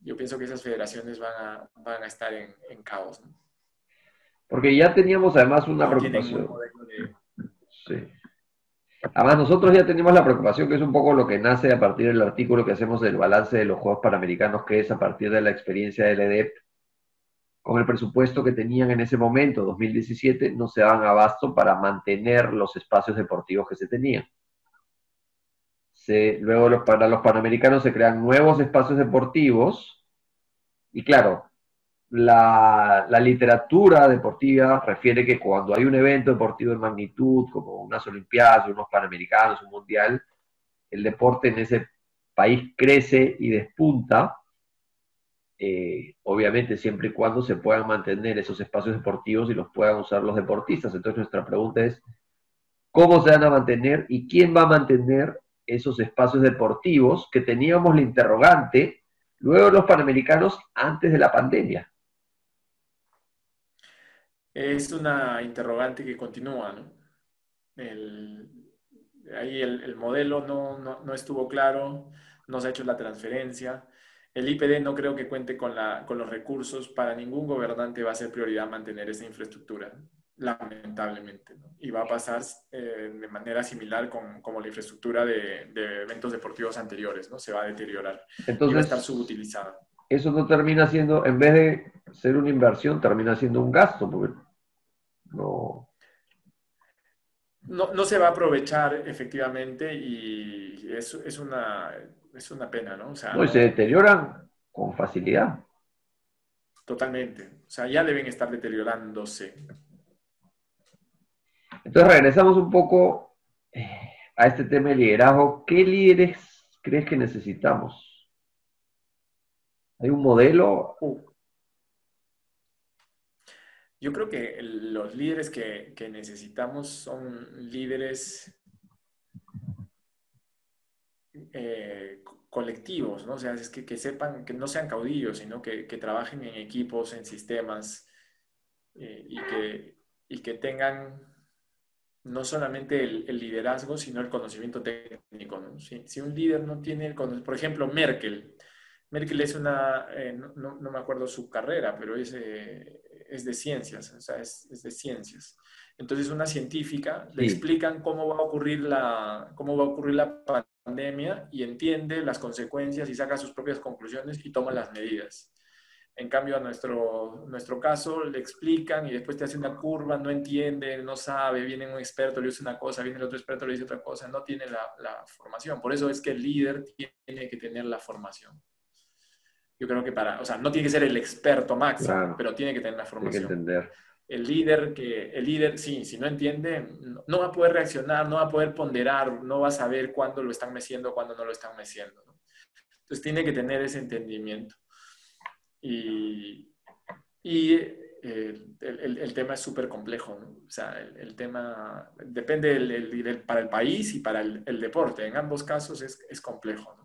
yo pienso que esas federaciones van a, van a estar en, en caos, ¿no? Porque ya teníamos además una preocupación. Sí. Además, nosotros ya tenemos la preocupación, que es un poco lo que nace a partir del artículo que hacemos del balance de los Juegos Panamericanos, que es a partir de la experiencia del EDEP, con el presupuesto que tenían en ese momento, 2017, no se daban abasto para mantener los espacios deportivos que se tenían. luego para los panamericanos se crean nuevos espacios deportivos y claro, la, literatura deportiva refiere que cuando hay un evento deportivo de magnitud, como unas Olimpiadas, unos Panamericanos, un Mundial, el deporte en ese país crece y despunta, eh, obviamente siempre y cuando se puedan mantener esos espacios deportivos y los puedan usar los deportistas. Entonces nuestra pregunta es, ¿cómo se van a mantener y quién va a mantener esos espacios deportivos que teníamos la interrogante luego de los Panamericanos antes de la pandemia? Es una interrogante que continúa, ¿no? ahí el, modelo no, estuvo claro, no se ha hecho la transferencia. El IPD no creo que cuente con, la, con los recursos. Para ningún gobernante va a ser prioridad mantener esa infraestructura, lamentablemente. Y va a pasar eh, de manera similar con como la infraestructura de, eventos deportivos anteriores, ¿no? Se va a deteriorar. Entonces, y va a estar subutilizada. Eso no termina siendo, en vez de ser una inversión, termina siendo un gasto, porque no. No, se va a aprovechar efectivamente y es, es, una, es una pena, ¿no? O sea, no, se deterioran con facilidad. Totalmente. O sea, ya deben estar deteriorándose. Entonces regresamos un poco eh, a este tema de liderazgo. ¿Qué líderes crees que necesitamos? ¿Hay un modelo? Uh. Yo creo que los líderes que, necesitamos son líderes eh, colectivos, ¿no? O sea, es que, sepan, que no sean caudillos, sino que, trabajen en equipos, en sistemas eh, y, que, y que tengan no solamente el, liderazgo, sino el conocimiento técnico. ¿no? Si, un líder no tiene por ejemplo, Merkel. Merkel es una, eh, no, me acuerdo su carrera, pero es es de ciencias, o sea, es, de ciencias. Entonces, una científica le explican cómo va a ocurrir la, cómo va a ocurrir la pandemia y entiende las consecuencias y saca sus propias conclusiones y toma las medidas. En cambio, a nuestro, nuestro caso le explican y después te hace una curva, no entiende, no sabe, viene un experto, le dice una cosa, viene el otro experto, le dice otra cosa, no tiene la, la formación. Por eso es que el líder tiene que tener la formación. Yo creo que para, o sea, no tiene que ser el experto máximo, pero tiene que tener la formación. Tiene que entender. El líder, que, el líder, sí, si no entiende, no, va a poder reaccionar, no va a poder ponderar, no va a saber cuándo lo están meciendo, cuándo no lo están meciendo. Entonces tiene que tener ese entendimiento. Y, y eh, el, el, tema es súper complejo, ¿no? O sea, el, tema depende para el país y para el, deporte. En ambos casos es, es complejo, ¿no?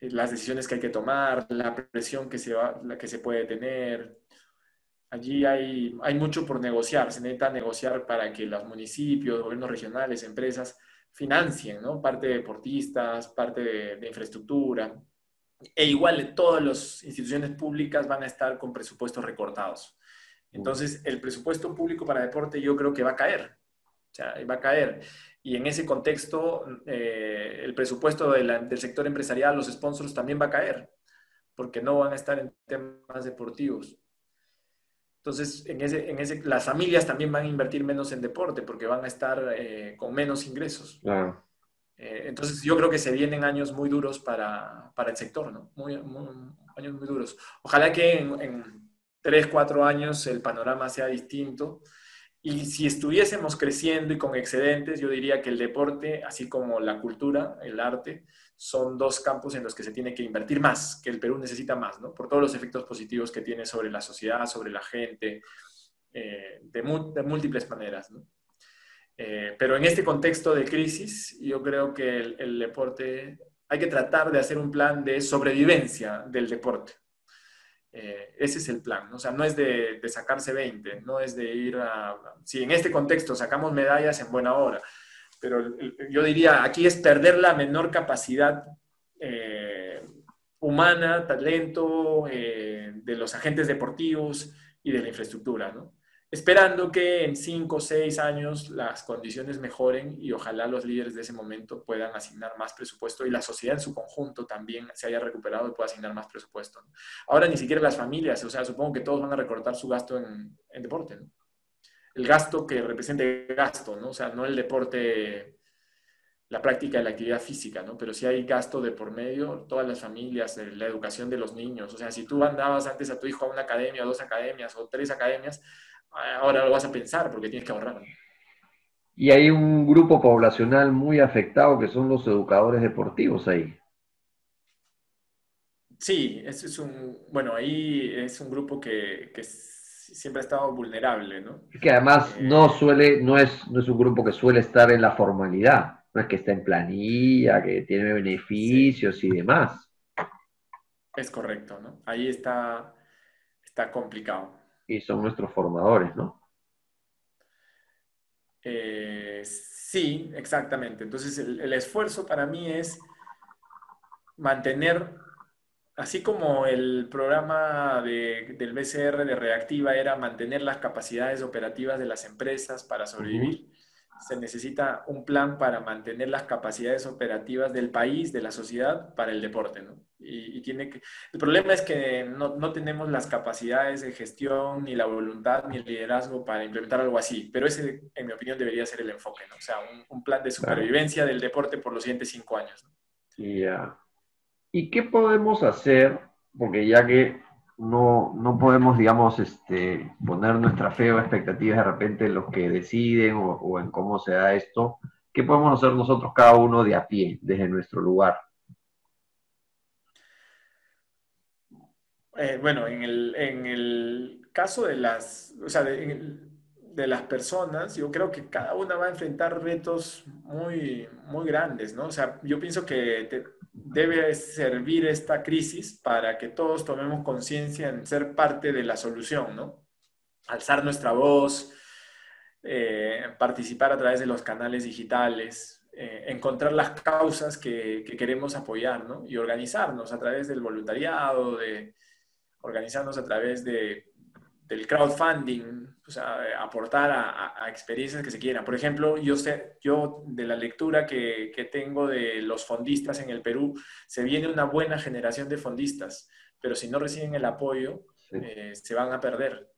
Las decisiones que hay que tomar, la presión que se, va, la que se puede tener. Allí hay, hay mucho por negociar. Se necesita negociar para que los municipios, gobiernos regionales, empresas financien, ¿no? Parte de deportistas, parte de, infraestructura. E igual todas las instituciones públicas van a estar con presupuestos recortados. Entonces, el presupuesto público para deporte yo creo que va a caer. O sea, va a caer. Y en ese contexto, eh, el presupuesto del sector empresarial, los sponsors, también va a caer, porque no van a estar en temas deportivos. Entonces, en ese, en ese, las familias también van a invertir menos en deporte, porque van a estar eh, con menos ingresos. Eh, entonces, yo creo que se vienen años muy duros para, para el sector, ¿no? Muy, años muy duros. Ojalá que en, en tres, cuatro años el panorama sea distinto y si estuviésemos creciendo y con excedentes, yo diría que el deporte, así como la cultura, el arte, son dos campos en los que se tiene que invertir más, que el Perú necesita más, ¿no? Por todos los efectos positivos que tiene sobre la sociedad, sobre la gente, eh, de, múltiples maneras. Eh, pero en este contexto de crisis, yo creo que el deporte, hay que tratar de hacer un plan de sobrevivencia del deporte. Eh, ese es el plan, o sea, no es de, sacarse 20, no es de ir a... Si en este contexto sacamos medallas en buena hora, pero yo diría, aquí es perder la menor capacidad eh, humana, talento eh, de los agentes deportivos y de la infraestructura, ¿no? Esperando que en cinco o seis años las condiciones mejoren y ojalá los líderes de ese momento puedan asignar más presupuesto y la sociedad en su conjunto también se haya recuperado y pueda asignar más presupuesto. Ahora ni siquiera las familias, o sea, supongo que todos van a recortar su gasto en, deporte. El gasto que represente gasto, ¿no? O sea, no el deporte la práctica de la actividad física, ¿no? Pero si hay gasto de por medio, todas las familias, eh, la educación de los niños. O sea, si tú andabas antes a tu hijo a una academia, dos academias o tres academias, ahora lo vas a pensar porque tienes que ahorrar. Y hay un grupo poblacional muy afectado que son los educadores deportivos ahí. Sí, es un, bueno, ahí es un grupo que, siempre ha estado vulnerable, ¿no? Que además eh, no suele, no es, no es un grupo que suele estar en la formalidad no es que está en planilla, que tiene beneficios y demás. Es correcto, ¿no? Ahí está, está complicado. Y son nuestros formadores, ¿no? Eh, sí, exactamente. Entonces el, esfuerzo para mí es mantener, así como el programa del BCR de Reactiva era mantener las capacidades operativas de las empresas para sobrevivir se necesita un plan para mantener las capacidades operativas del país, de la sociedad, para el deporte, ¿no? Y, tiene que... El problema es que no, no, tenemos las capacidades de gestión, ni la voluntad, ni el liderazgo para implementar algo así, pero ese, en mi opinión, debería ser el enfoque, ¿no? O sea, un, plan de supervivencia del deporte por los siguientes cinco años. ¿no? Ya. ¿Y qué podemos hacer? Porque ya que no, no podemos, digamos, este, poner nuestra fe o expectativas de repente en los que deciden o, en cómo se da esto. ¿Qué podemos hacer nosotros cada uno de a pie, desde nuestro lugar? Eh, bueno, en el, caso de las, o sea, de, las personas, yo creo que cada una va a enfrentar retos muy, muy grandes, ¿no? O sea, yo pienso que debe servir esta crisis para que todos tomemos conciencia en ser parte de la solución, ¿no? Alzar nuestra voz, eh, participar a través de los canales digitales, eh, encontrar las causas que, queremos apoyar, ¿no? Y organizarnos a través del voluntariado, de organizarnos a través de, del crowdfunding, o sea, aportar a, experiencias que se quieran. Por ejemplo, yo sé, yo de la lectura que, tengo de los fondistas en el Perú, se viene una buena generación de fondistas, pero si no reciben el apoyo, eh, se van a perder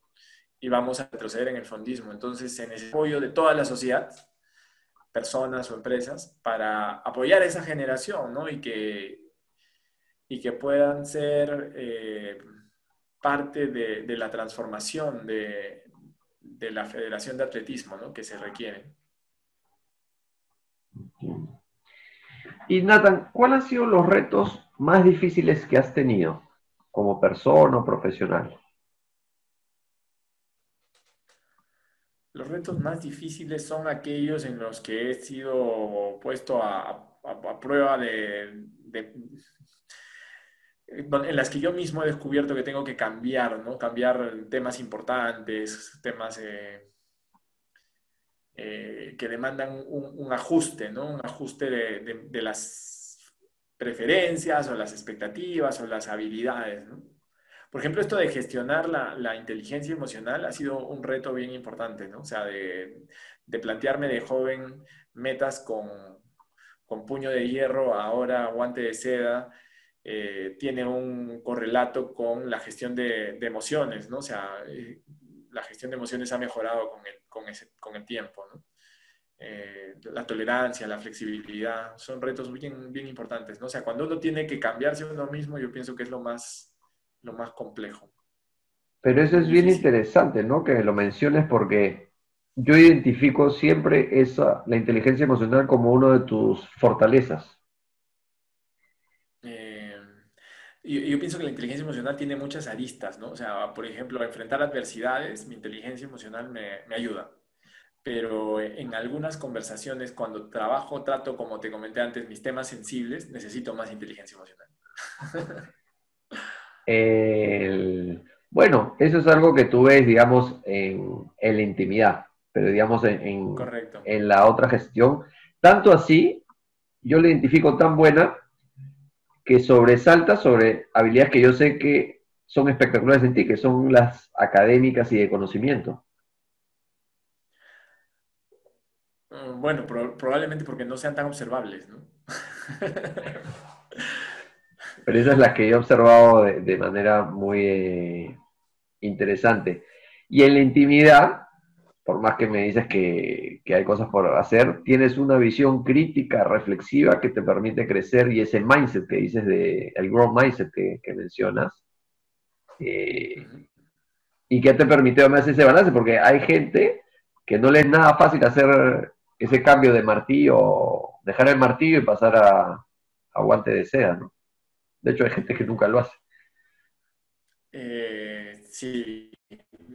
y vamos a retroceder en el fondismo. Entonces, se necesita apoyo de toda la sociedad, personas o empresas, para apoyar a esa generación, ¿no? Y que, y que puedan ser... Eh, parte de, la transformación de, la Federación de Atletismo ¿no? que se requiere. Y Nathan, ¿cuáles han sido los retos más difíciles que has tenido como persona o profesional? Los retos más difíciles son aquellos en los que he sido puesto a, prueba de, en las que yo mismo he descubierto que tengo que cambiar, ¿no? Cambiar temas importantes, temas eh, eh, que demandan un, ajuste, ¿no? Un ajuste de, las preferencias o las expectativas o las habilidades. Por ejemplo, esto de gestionar la, inteligencia emocional ha sido un reto bien importante, ¿no? O sea, de, plantearme de joven metas con, con puño de hierro, ahora guante de seda, eh, tiene un correlato con la gestión de, emociones, ¿no? O sea, eh, la gestión de emociones ha mejorado con el, con ese, con el tiempo, ¿no? Eh, la tolerancia, la flexibilidad, son retos bien, bien importantes, ¿no? O sea, cuando uno tiene que cambiarse uno mismo, yo pienso que es lo más, lo más complejo. Pero eso es bien interesante, ¿no? Que lo menciones porque yo identifico siempre esa, la inteligencia emocional como uno de tus fortalezas. Yo, pienso que la inteligencia emocional tiene muchas aristas, ¿no? O sea, por ejemplo, enfrentar adversidades, mi inteligencia emocional me, me ayuda. Pero en algunas conversaciones, cuando trabajo, trato, como te comenté antes, mis temas sensibles, necesito más inteligencia emocional. bueno, eso es algo que tú ves, digamos, en, en la intimidad, pero digamos en, en, en la otra gestión. Tanto así, yo la identifico tan buena que sobresalta sobre habilidades que yo sé que son espectaculares en ti, que son las académicas y de conocimiento. Mm, bueno, probablemente porque no sean tan observables, ¿no? Pero esas es las que yo he observado de, manera muy eh, interesante. Y en la intimidad, por más que me dices que, hay cosas por hacer, tienes una visión crítica, reflexiva, que te permite crecer y ese mindset que dices, de, el growth mindset que, mencionas, eh, y que te permite más ese balance, porque hay gente que no le es nada fácil hacer ese cambio de martillo, dejar el martillo y pasar a, a guante de seda, ¿no? De hecho, hay gente que nunca lo hace. Eh, sí,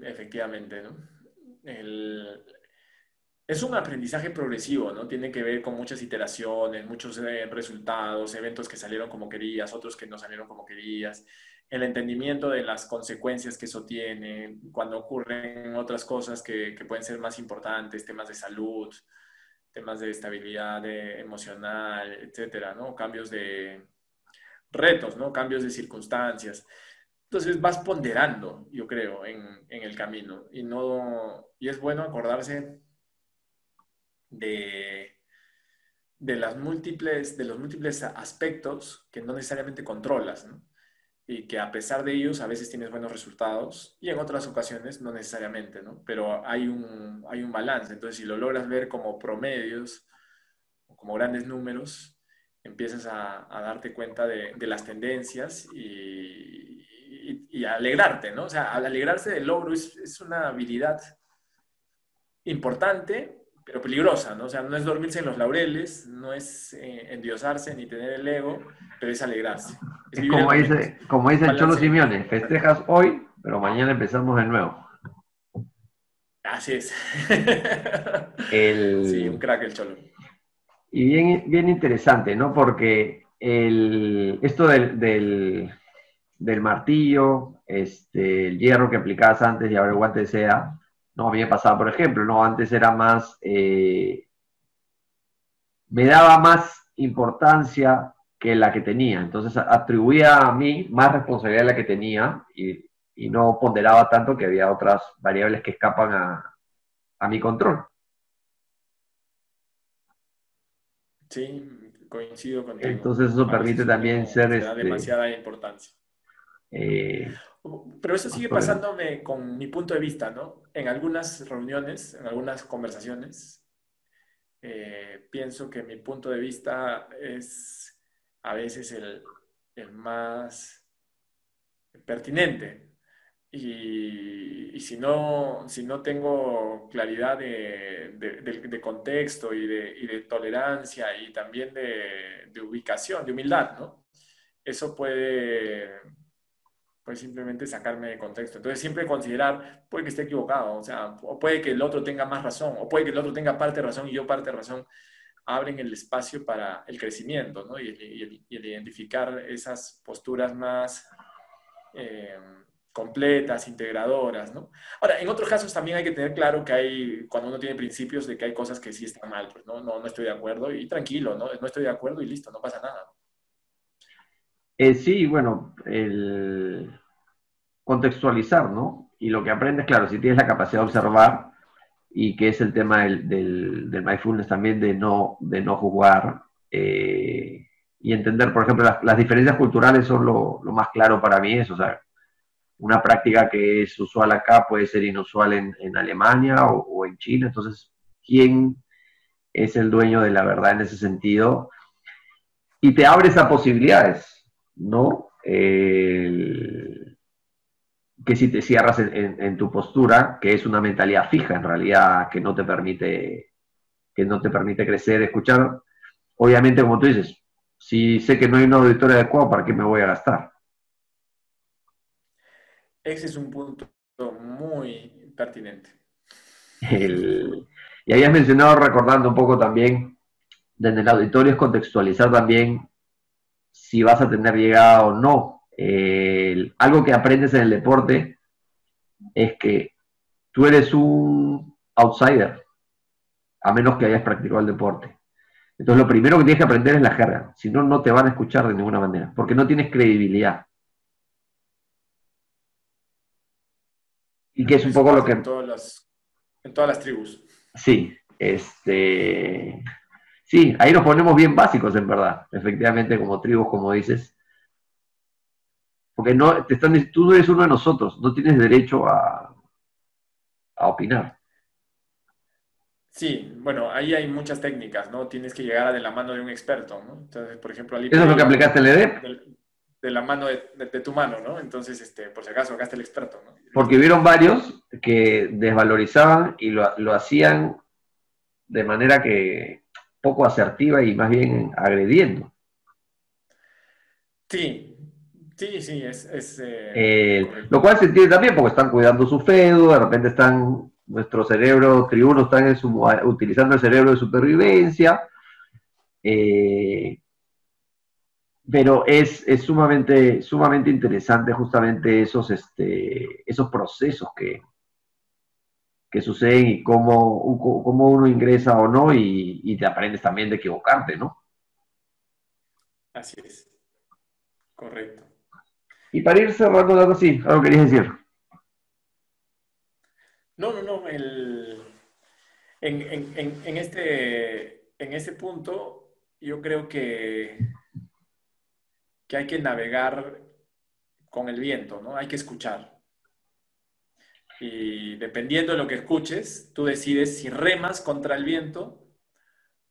efectivamente, ¿no? Es un aprendizaje progresivo, ¿no? Tiene que ver con muchas iteraciones, muchos eh, resultados, eventos que salieron como querías, otros que no salieron como querías, el entendimiento de las consecuencias que eso tiene, cuando ocurren otras cosas que, que pueden ser más importantes, temas de salud, temas de estabilidad emocional, etcétera, ¿no? Cambios de retos, ¿no? Cambios de circunstancias. Entonces vas ponderando, yo creo, en, el camino. Y, no, y es bueno acordarse de, de, las múltiples, de los múltiples aspectos que no necesariamente controlas, ¿no? y que a pesar de ellos a veces tienes buenos resultados y en otras ocasiones no necesariamente, ¿no? Pero hay un, hay un balance. Entonces, si lo logras ver como promedios, como grandes números, empiezas a, darte cuenta de, las tendencias y, y, alegrarte, ¿no? O sea, al alegrarse del logro es, una habilidad importante, pero peligrosa, ¿no? O sea, no es dormirse en los laureles, no es eh, endiosarse ni tener el ego, pero es alegrarse. como, dice, como dice el Cholo Simeone, festejas hoy, pero mañana empezamos de nuevo. Así es. El... Sí, un crack el Cholo. Y bien, bien interesante, ¿no? Porque el, esto del del martillo, este, el hierro que aplicabas antes y ahora el guante de seda, no, había pasado, por ejemplo, no, antes era más, eh, me daba más importancia que la que tenía, entonces atribuía a mí más responsabilidad de la que tenía y, no ponderaba tanto que había otras variables que escapan a, mi control. Sí, coincido contigo. Entonces eso permite también ser... Este, demasiada importancia. Eh, Pero eso sigue pasándome con mi punto de vista, ¿no? En algunas reuniones, en algunas conversaciones, eh, pienso que mi punto de vista es a veces el, más pertinente. Y, si, no, si no tengo claridad de, contexto y, de, tolerancia y también de, ubicación, de humildad, ¿no? Eso puede pues simplemente sacarme de contexto. Entonces siempre considerar, puede que esté equivocado, o sea, o puede que el otro tenga más razón, o puede que el otro tenga parte de razón y yo parte de razón, abren el espacio para el crecimiento, ¿no? Y, el, identificar esas posturas más eh, completas, integradoras, ¿no? Ahora, en otros casos también hay que tener claro que hay, cuando uno tiene principios, de que hay cosas que sí están mal, pues, ¿no? No, no estoy de acuerdo y tranquilo, ¿no? No estoy de acuerdo y listo, no pasa nada. Eh, sí, bueno, el contextualizar, ¿no? Y lo que aprendes, claro, si tienes la capacidad de observar, y que es el tema del, mindfulness también, de no, de no juzgar, eh, y entender, por ejemplo, las, diferencias culturales son lo, más claro para mí, es, o sea, una práctica que es usual acá puede ser inusual en, Alemania o, en China, entonces, ¿quién es el dueño de la verdad en ese sentido? Y te abre esas posibilidades ¿no? que si te cierras en, tu postura, que es una mentalidad fija en realidad, que no te permite, que no te permite crecer, escuchar, obviamente como tú dices, si sé que no hay un auditorio adecuado, ¿para qué me voy a gastar? Ese es un punto muy pertinente. y habías mencionado, recordando un poco también, desde el auditorio es contextualizar también si vas a tener llegada o no. algo que aprendes en el deporte es que tú eres un outsider, a menos que hayas practicado el deporte. Entonces lo primero que tienes que aprender es la jerga, si no, no te van a escuchar de ninguna manera, porque no tienes credibilidad. Y que es un poco lo que... En todas las, en todas las tribus. Sí, Este, sí, ahí nos ponemos bien básicos en verdad, efectivamente, como tribus, como dices. Porque no, te están, tú no eres uno de nosotros, no tienes derecho a, a opinar. Sí, bueno, ahí hay muchas técnicas, ¿no? Tienes que llegar de la mano de un experto, ¿no? Entonces, por ejemplo, ¿Eso es lo que aplicaste el EDEP? De, la mano de, tu mano, ¿no? Entonces, este, por si acaso, acá está el experto, ¿no? Porque hubieron varios que desvalorizaban y lo, lo hacían de manera que poco asertiva y más bien agrediendo. Sí, sí, sí, es... Eh, eh, lo cual se entiende también porque están cuidando su feudo, de repente están, nuestro cerebro tribuno están en su, utilizando el cerebro de supervivencia, eh, pero es, sumamente, sumamente interesante justamente esos, este, esos procesos que, que suceden y cómo, uno ingresa o no y, te aprendes también de equivocarte, ¿no? Así es. Correcto. Y para ir cerrando algo así, algo querías decir. No, no, no. en, este, en este punto, yo creo que, que hay que navegar con el viento, ¿no? Hay que escuchar. Y dependiendo de lo que escuches, tú decides si remas contra el viento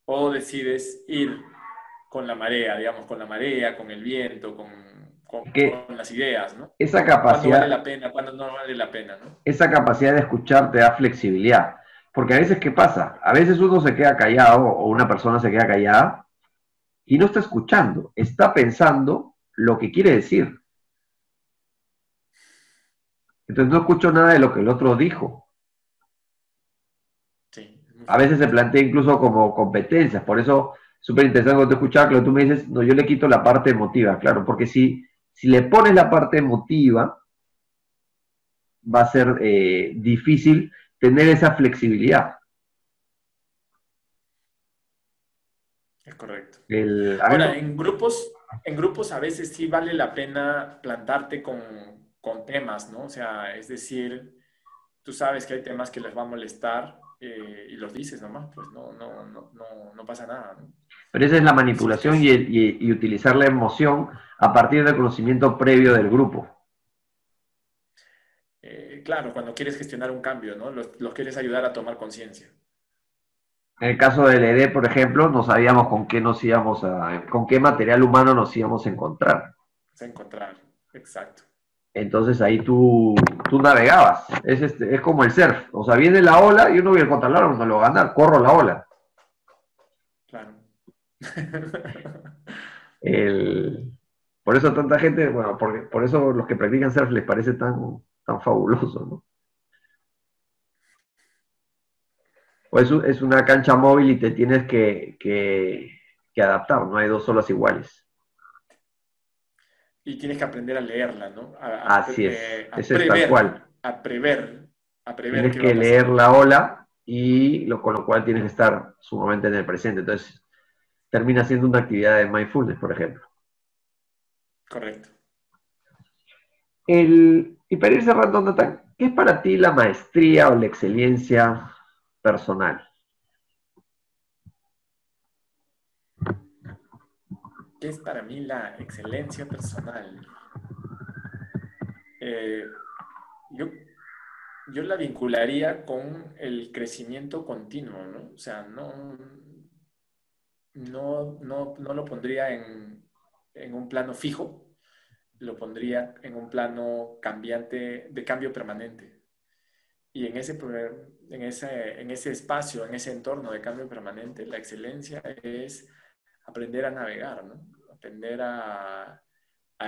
o decides ir con la marea, digamos, con la marea, con el viento, con, las ideas, ¿no? Esa capacidad... ¿Cuándo vale la pena, cuándo no vale la pena, ¿no? Esa capacidad de escuchar te da flexibilidad. Porque a veces, ¿qué pasa? A veces uno se queda callado o una persona se queda callada y no está escuchando, está pensando lo que quiere decir. Entonces no escucho nada de lo que el otro dijo. A veces se plantea incluso como competencias, por eso súper interesante cuando te escuchaba, que tú me dices, no, yo le quito la parte emotiva, claro, porque si, si le pones la parte emotiva, va a ser eh, difícil tener esa flexibilidad. Es correcto. Ahora, en grupos, en grupos a veces sí vale la pena plantarte con, con temas, ¿no? O sea, es decir, tú sabes que hay temas que les va a molestar eh, y los dices nomás, pues no, no, no, no, pasa nada, ¿no? Pero esa es la manipulación y, utilizar la emoción a partir del conocimiento previo del grupo. Eh, claro, cuando quieres gestionar un cambio, ¿no? Los, quieres ayudar a tomar conciencia. En el caso del ED, por ejemplo, no sabíamos con qué nos íbamos a, con qué material humano nos íbamos a encontrar. A encontrar, exacto. Entonces ahí tú, tú navegabas. Es, este, es como el surf. O sea, viene la ola y uno viene contra la ola, no lo va a ganar, corro la ola. Claro. por eso tanta gente, bueno, por, por eso los que practican surf les parece tan, tan fabuloso, ¿no? O es, es una cancha móvil y te tienes que, que adaptar, no hay dos olas iguales y tienes que aprender a leerla, ¿no? Así es, es tal cual. A prever, a prever. Tienes que leer la ola y lo, con lo cual tienes que estar sumamente en el presente. Entonces, termina siendo una actividad de mindfulness, por ejemplo. Correcto. El, y para ir cerrando, ¿qué es para ti la maestría o la excelencia personal? Es para mí la excelencia personal? Eh, yo, yo la vincularía con el crecimiento continuo, ¿no? O sea, no, no, no, lo pondría en, un plano fijo, lo pondría en un plano cambiante, de cambio permanente. Y en ese, en, ese, en ese espacio, en ese entorno de cambio permanente, la excelencia es aprender a navegar, ¿no? Aprender a,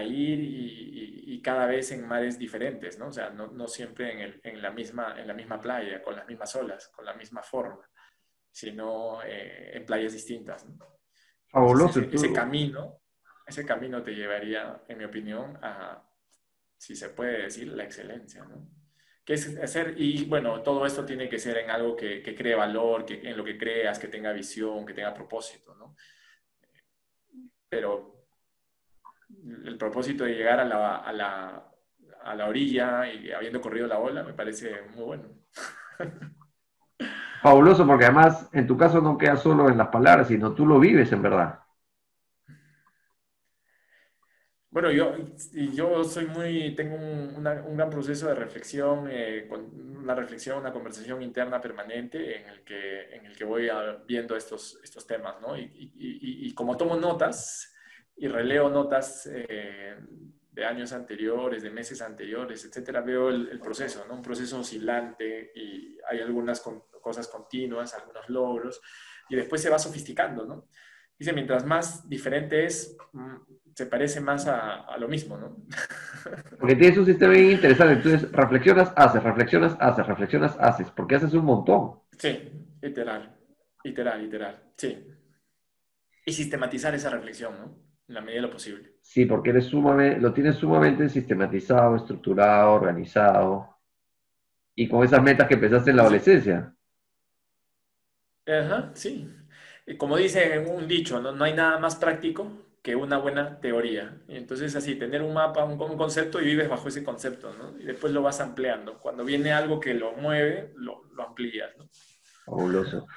ir y, cada vez en mares diferentes, ¿no? O sea, no, siempre en, la misma, en la misma playa, con las mismas olas, con la misma forma, sino eh, en playas distintas. Fabuloso. ese, camino, ese camino te llevaría, en mi opinión, a, si se puede decir, la excelencia, ¿no? Que es hacer, y bueno, todo esto tiene que ser en algo que, que cree valor, que, en lo que creas, que tenga visión, que tenga propósito, ¿no? Pero el propósito de llegar a la, a la, a la orilla y habiendo corrido la ola me parece muy bueno. Fabuloso, porque además en tu caso no queda solo en las palabras, sino tú lo vives en verdad. Bueno, yo, yo soy muy, tengo un, gran proceso de reflexión, eh, una reflexión, una conversación interna permanente en el que, en el que voy viendo estos, estos temas, ¿no? Y, como tomo notas y releo notas eh, de años anteriores, de meses anteriores, etcétera, veo el, proceso, ¿no? Un proceso oscilante y hay algunas cosas continuas, algunos logros, y después se va sofisticando, ¿no? Dice, mientras más diferente es, mm, se parece más a, lo mismo, ¿no? Porque tienes un sistema bien interesante. Entonces, reflexionas, haces, reflexionas, haces, reflexionas, haces, porque haces un montón. Sí, literal, literal, literal, sí. Y sistematizar esa reflexión, ¿no? En la medida de lo posible. Sí, porque eres sumamente, lo tienes sumamente sistematizado, estructurado, organizado. Y con esas metas que pensaste en la adolescencia. Ajá, sí. Como dice un dicho, ¿no? no hay nada más práctico que una buena teoría. entonces así, tener un mapa, un, concepto y vives bajo ese concepto, ¿no? Y después lo vas ampliando. Cuando viene algo que lo mueve, lo, lo amplías, ¿no? Fabuloso.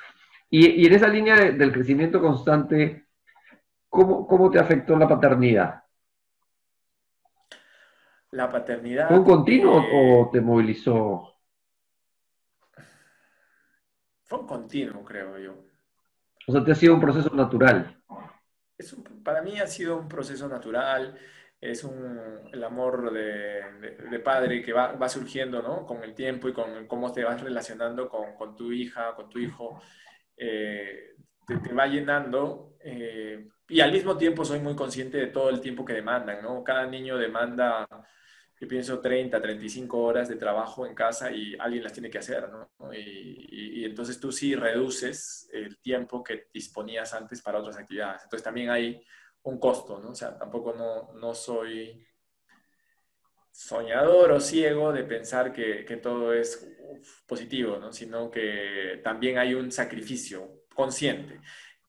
Y, y en esa línea del crecimiento constante, ¿cómo, ¿cómo, te afectó la paternidad? La paternidad... ¿Fue un continuo o te movilizó? Fue un continuo, creo yo. O sea, te ha sido un proceso natural para mí ha sido un proceso natural, es un, el amor de, padre que va, surgiendo ¿no? con el tiempo y con cómo te vas relacionando con, tu hija, con tu hijo, eh, te, va llenando. Eh, y al mismo tiempo soy muy consciente de todo el tiempo que demandan, ¿no? Cada niño demanda yo pienso 30, 35 horas de trabajo en casa y alguien las tiene que hacer, ¿no? Y, entonces tú sí reduces el tiempo que disponías antes para otras actividades. Entonces también hay un costo, ¿no? O sea, tampoco no, no soy soñador o ciego de pensar que, que todo es positivo, ¿no? Sino que también hay un sacrificio consciente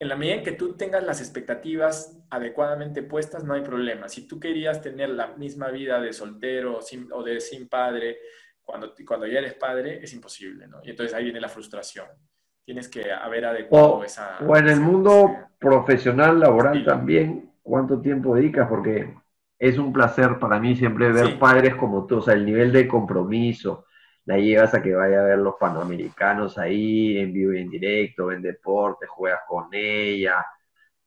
en la medida en que tú tengas las expectativas adecuadamente puestas, no hay problema. Si tú querías tener la misma vida de soltero o de sin padre, cuando, cuando ya eres padre, es imposible, ¿no? Y entonces ahí viene la frustración. Tienes que haber adecuado esa... O en el mundo profesional, laboral también, ¿cuánto tiempo dedicas? Porque es un placer para mí siempre ver padres como tú, o sea, el nivel de compromiso, la llevas a que vaya a ver los panamericanos ahí en vivo y en directo, en deporte, juegas con ella,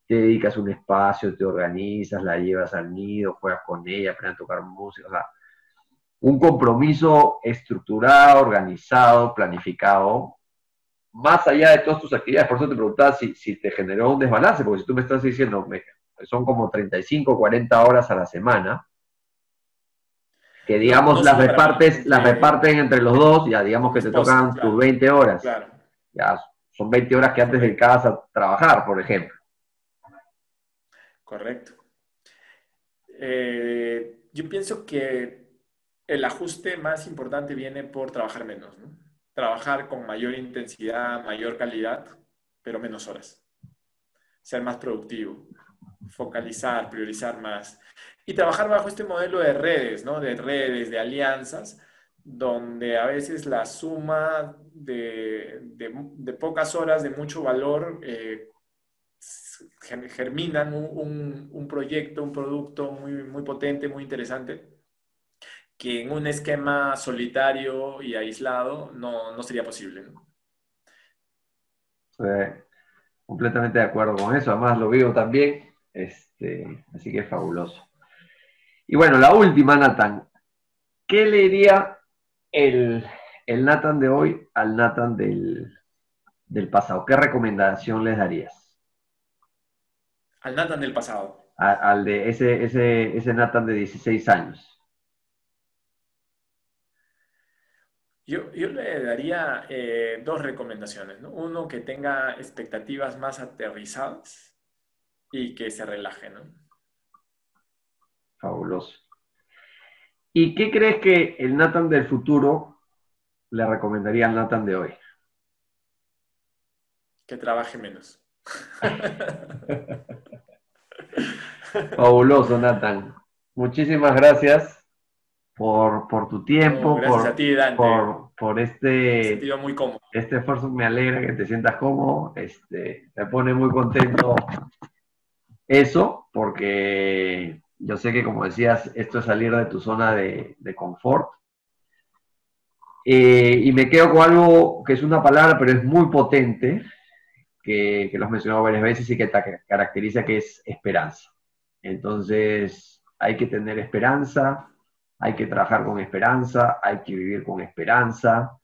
te dedicas un espacio, te organizas, la llevas al nido, juegas con ella, aprendes a tocar música, o sea, un compromiso estructurado, organizado, planificado, más allá de todas tus actividades. Por eso te preguntaba si, si te generó un desbalance, porque si tú me estás diciendo, son como 35, 40 horas a la semana, que digamos las repartes, las reparten entre los dos, ya digamos que te tocan tus 20 horas. Ya son 20 horas que antes dedicabas a trabajar, por ejemplo. Correcto. Eh, yo pienso que el ajuste más importante viene por trabajar menos, ¿no? Trabajar con mayor intensidad, mayor calidad, pero menos horas. Ser más productivo, focalizar, priorizar más y trabajar bajo este modelo de redes, ¿no? De redes, de alianzas, donde a veces la suma de, de, pocas horas de mucho valor eh, germinan un, un, proyecto, un producto muy, muy potente, muy interesante, que en un esquema solitario y aislado no, no sería posible. completamente de acuerdo con eso, además lo vivo también, este, así que es fabuloso. Y bueno, la última, Nathan. ¿Qué le diría el, el Nathan de hoy al Nathan del, pasado? ¿Qué recomendación les darías? Al Nathan del pasado. al de ese, ese, ese Nathan de 16 años. Yo, le daría eh, dos recomendaciones. Uno, que tenga expectativas más aterrizadas y que se relaje. ¿no? Fabuloso. ¿Y qué crees que el Nathan del futuro le recomendaría al Nathan de hoy? Que trabaje menos. Fabuloso, Nathan. Muchísimas gracias por, tu tiempo, por, por este, muy cómodo. este esfuerzo. Me alegra que te sientas cómodo. Este, me pone muy contento eso, porque yo sé que, como decías, esto es salir de tu zona de, confort. Eh, y me quedo con algo que es una palabra, pero es muy potente, que, que lo has mencionado varias veces y que te caracteriza, que es esperanza. Entonces, hay que tener esperanza, hay que trabajar con esperanza, hay que vivir con esperanza,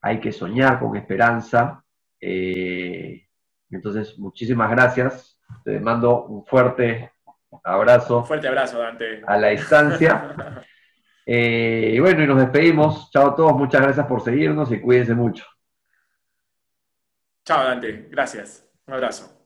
hay que soñar con esperanza. Eh, entonces, muchísimas gracias. Te mando un fuerte abrazo. Un fuerte abrazo, Dante. A la distancia. Eh, y bueno, y nos despedimos. Chao a todos, muchas gracias por seguirnos y cuídense mucho. Chao, Dante. Gracias. Un abrazo.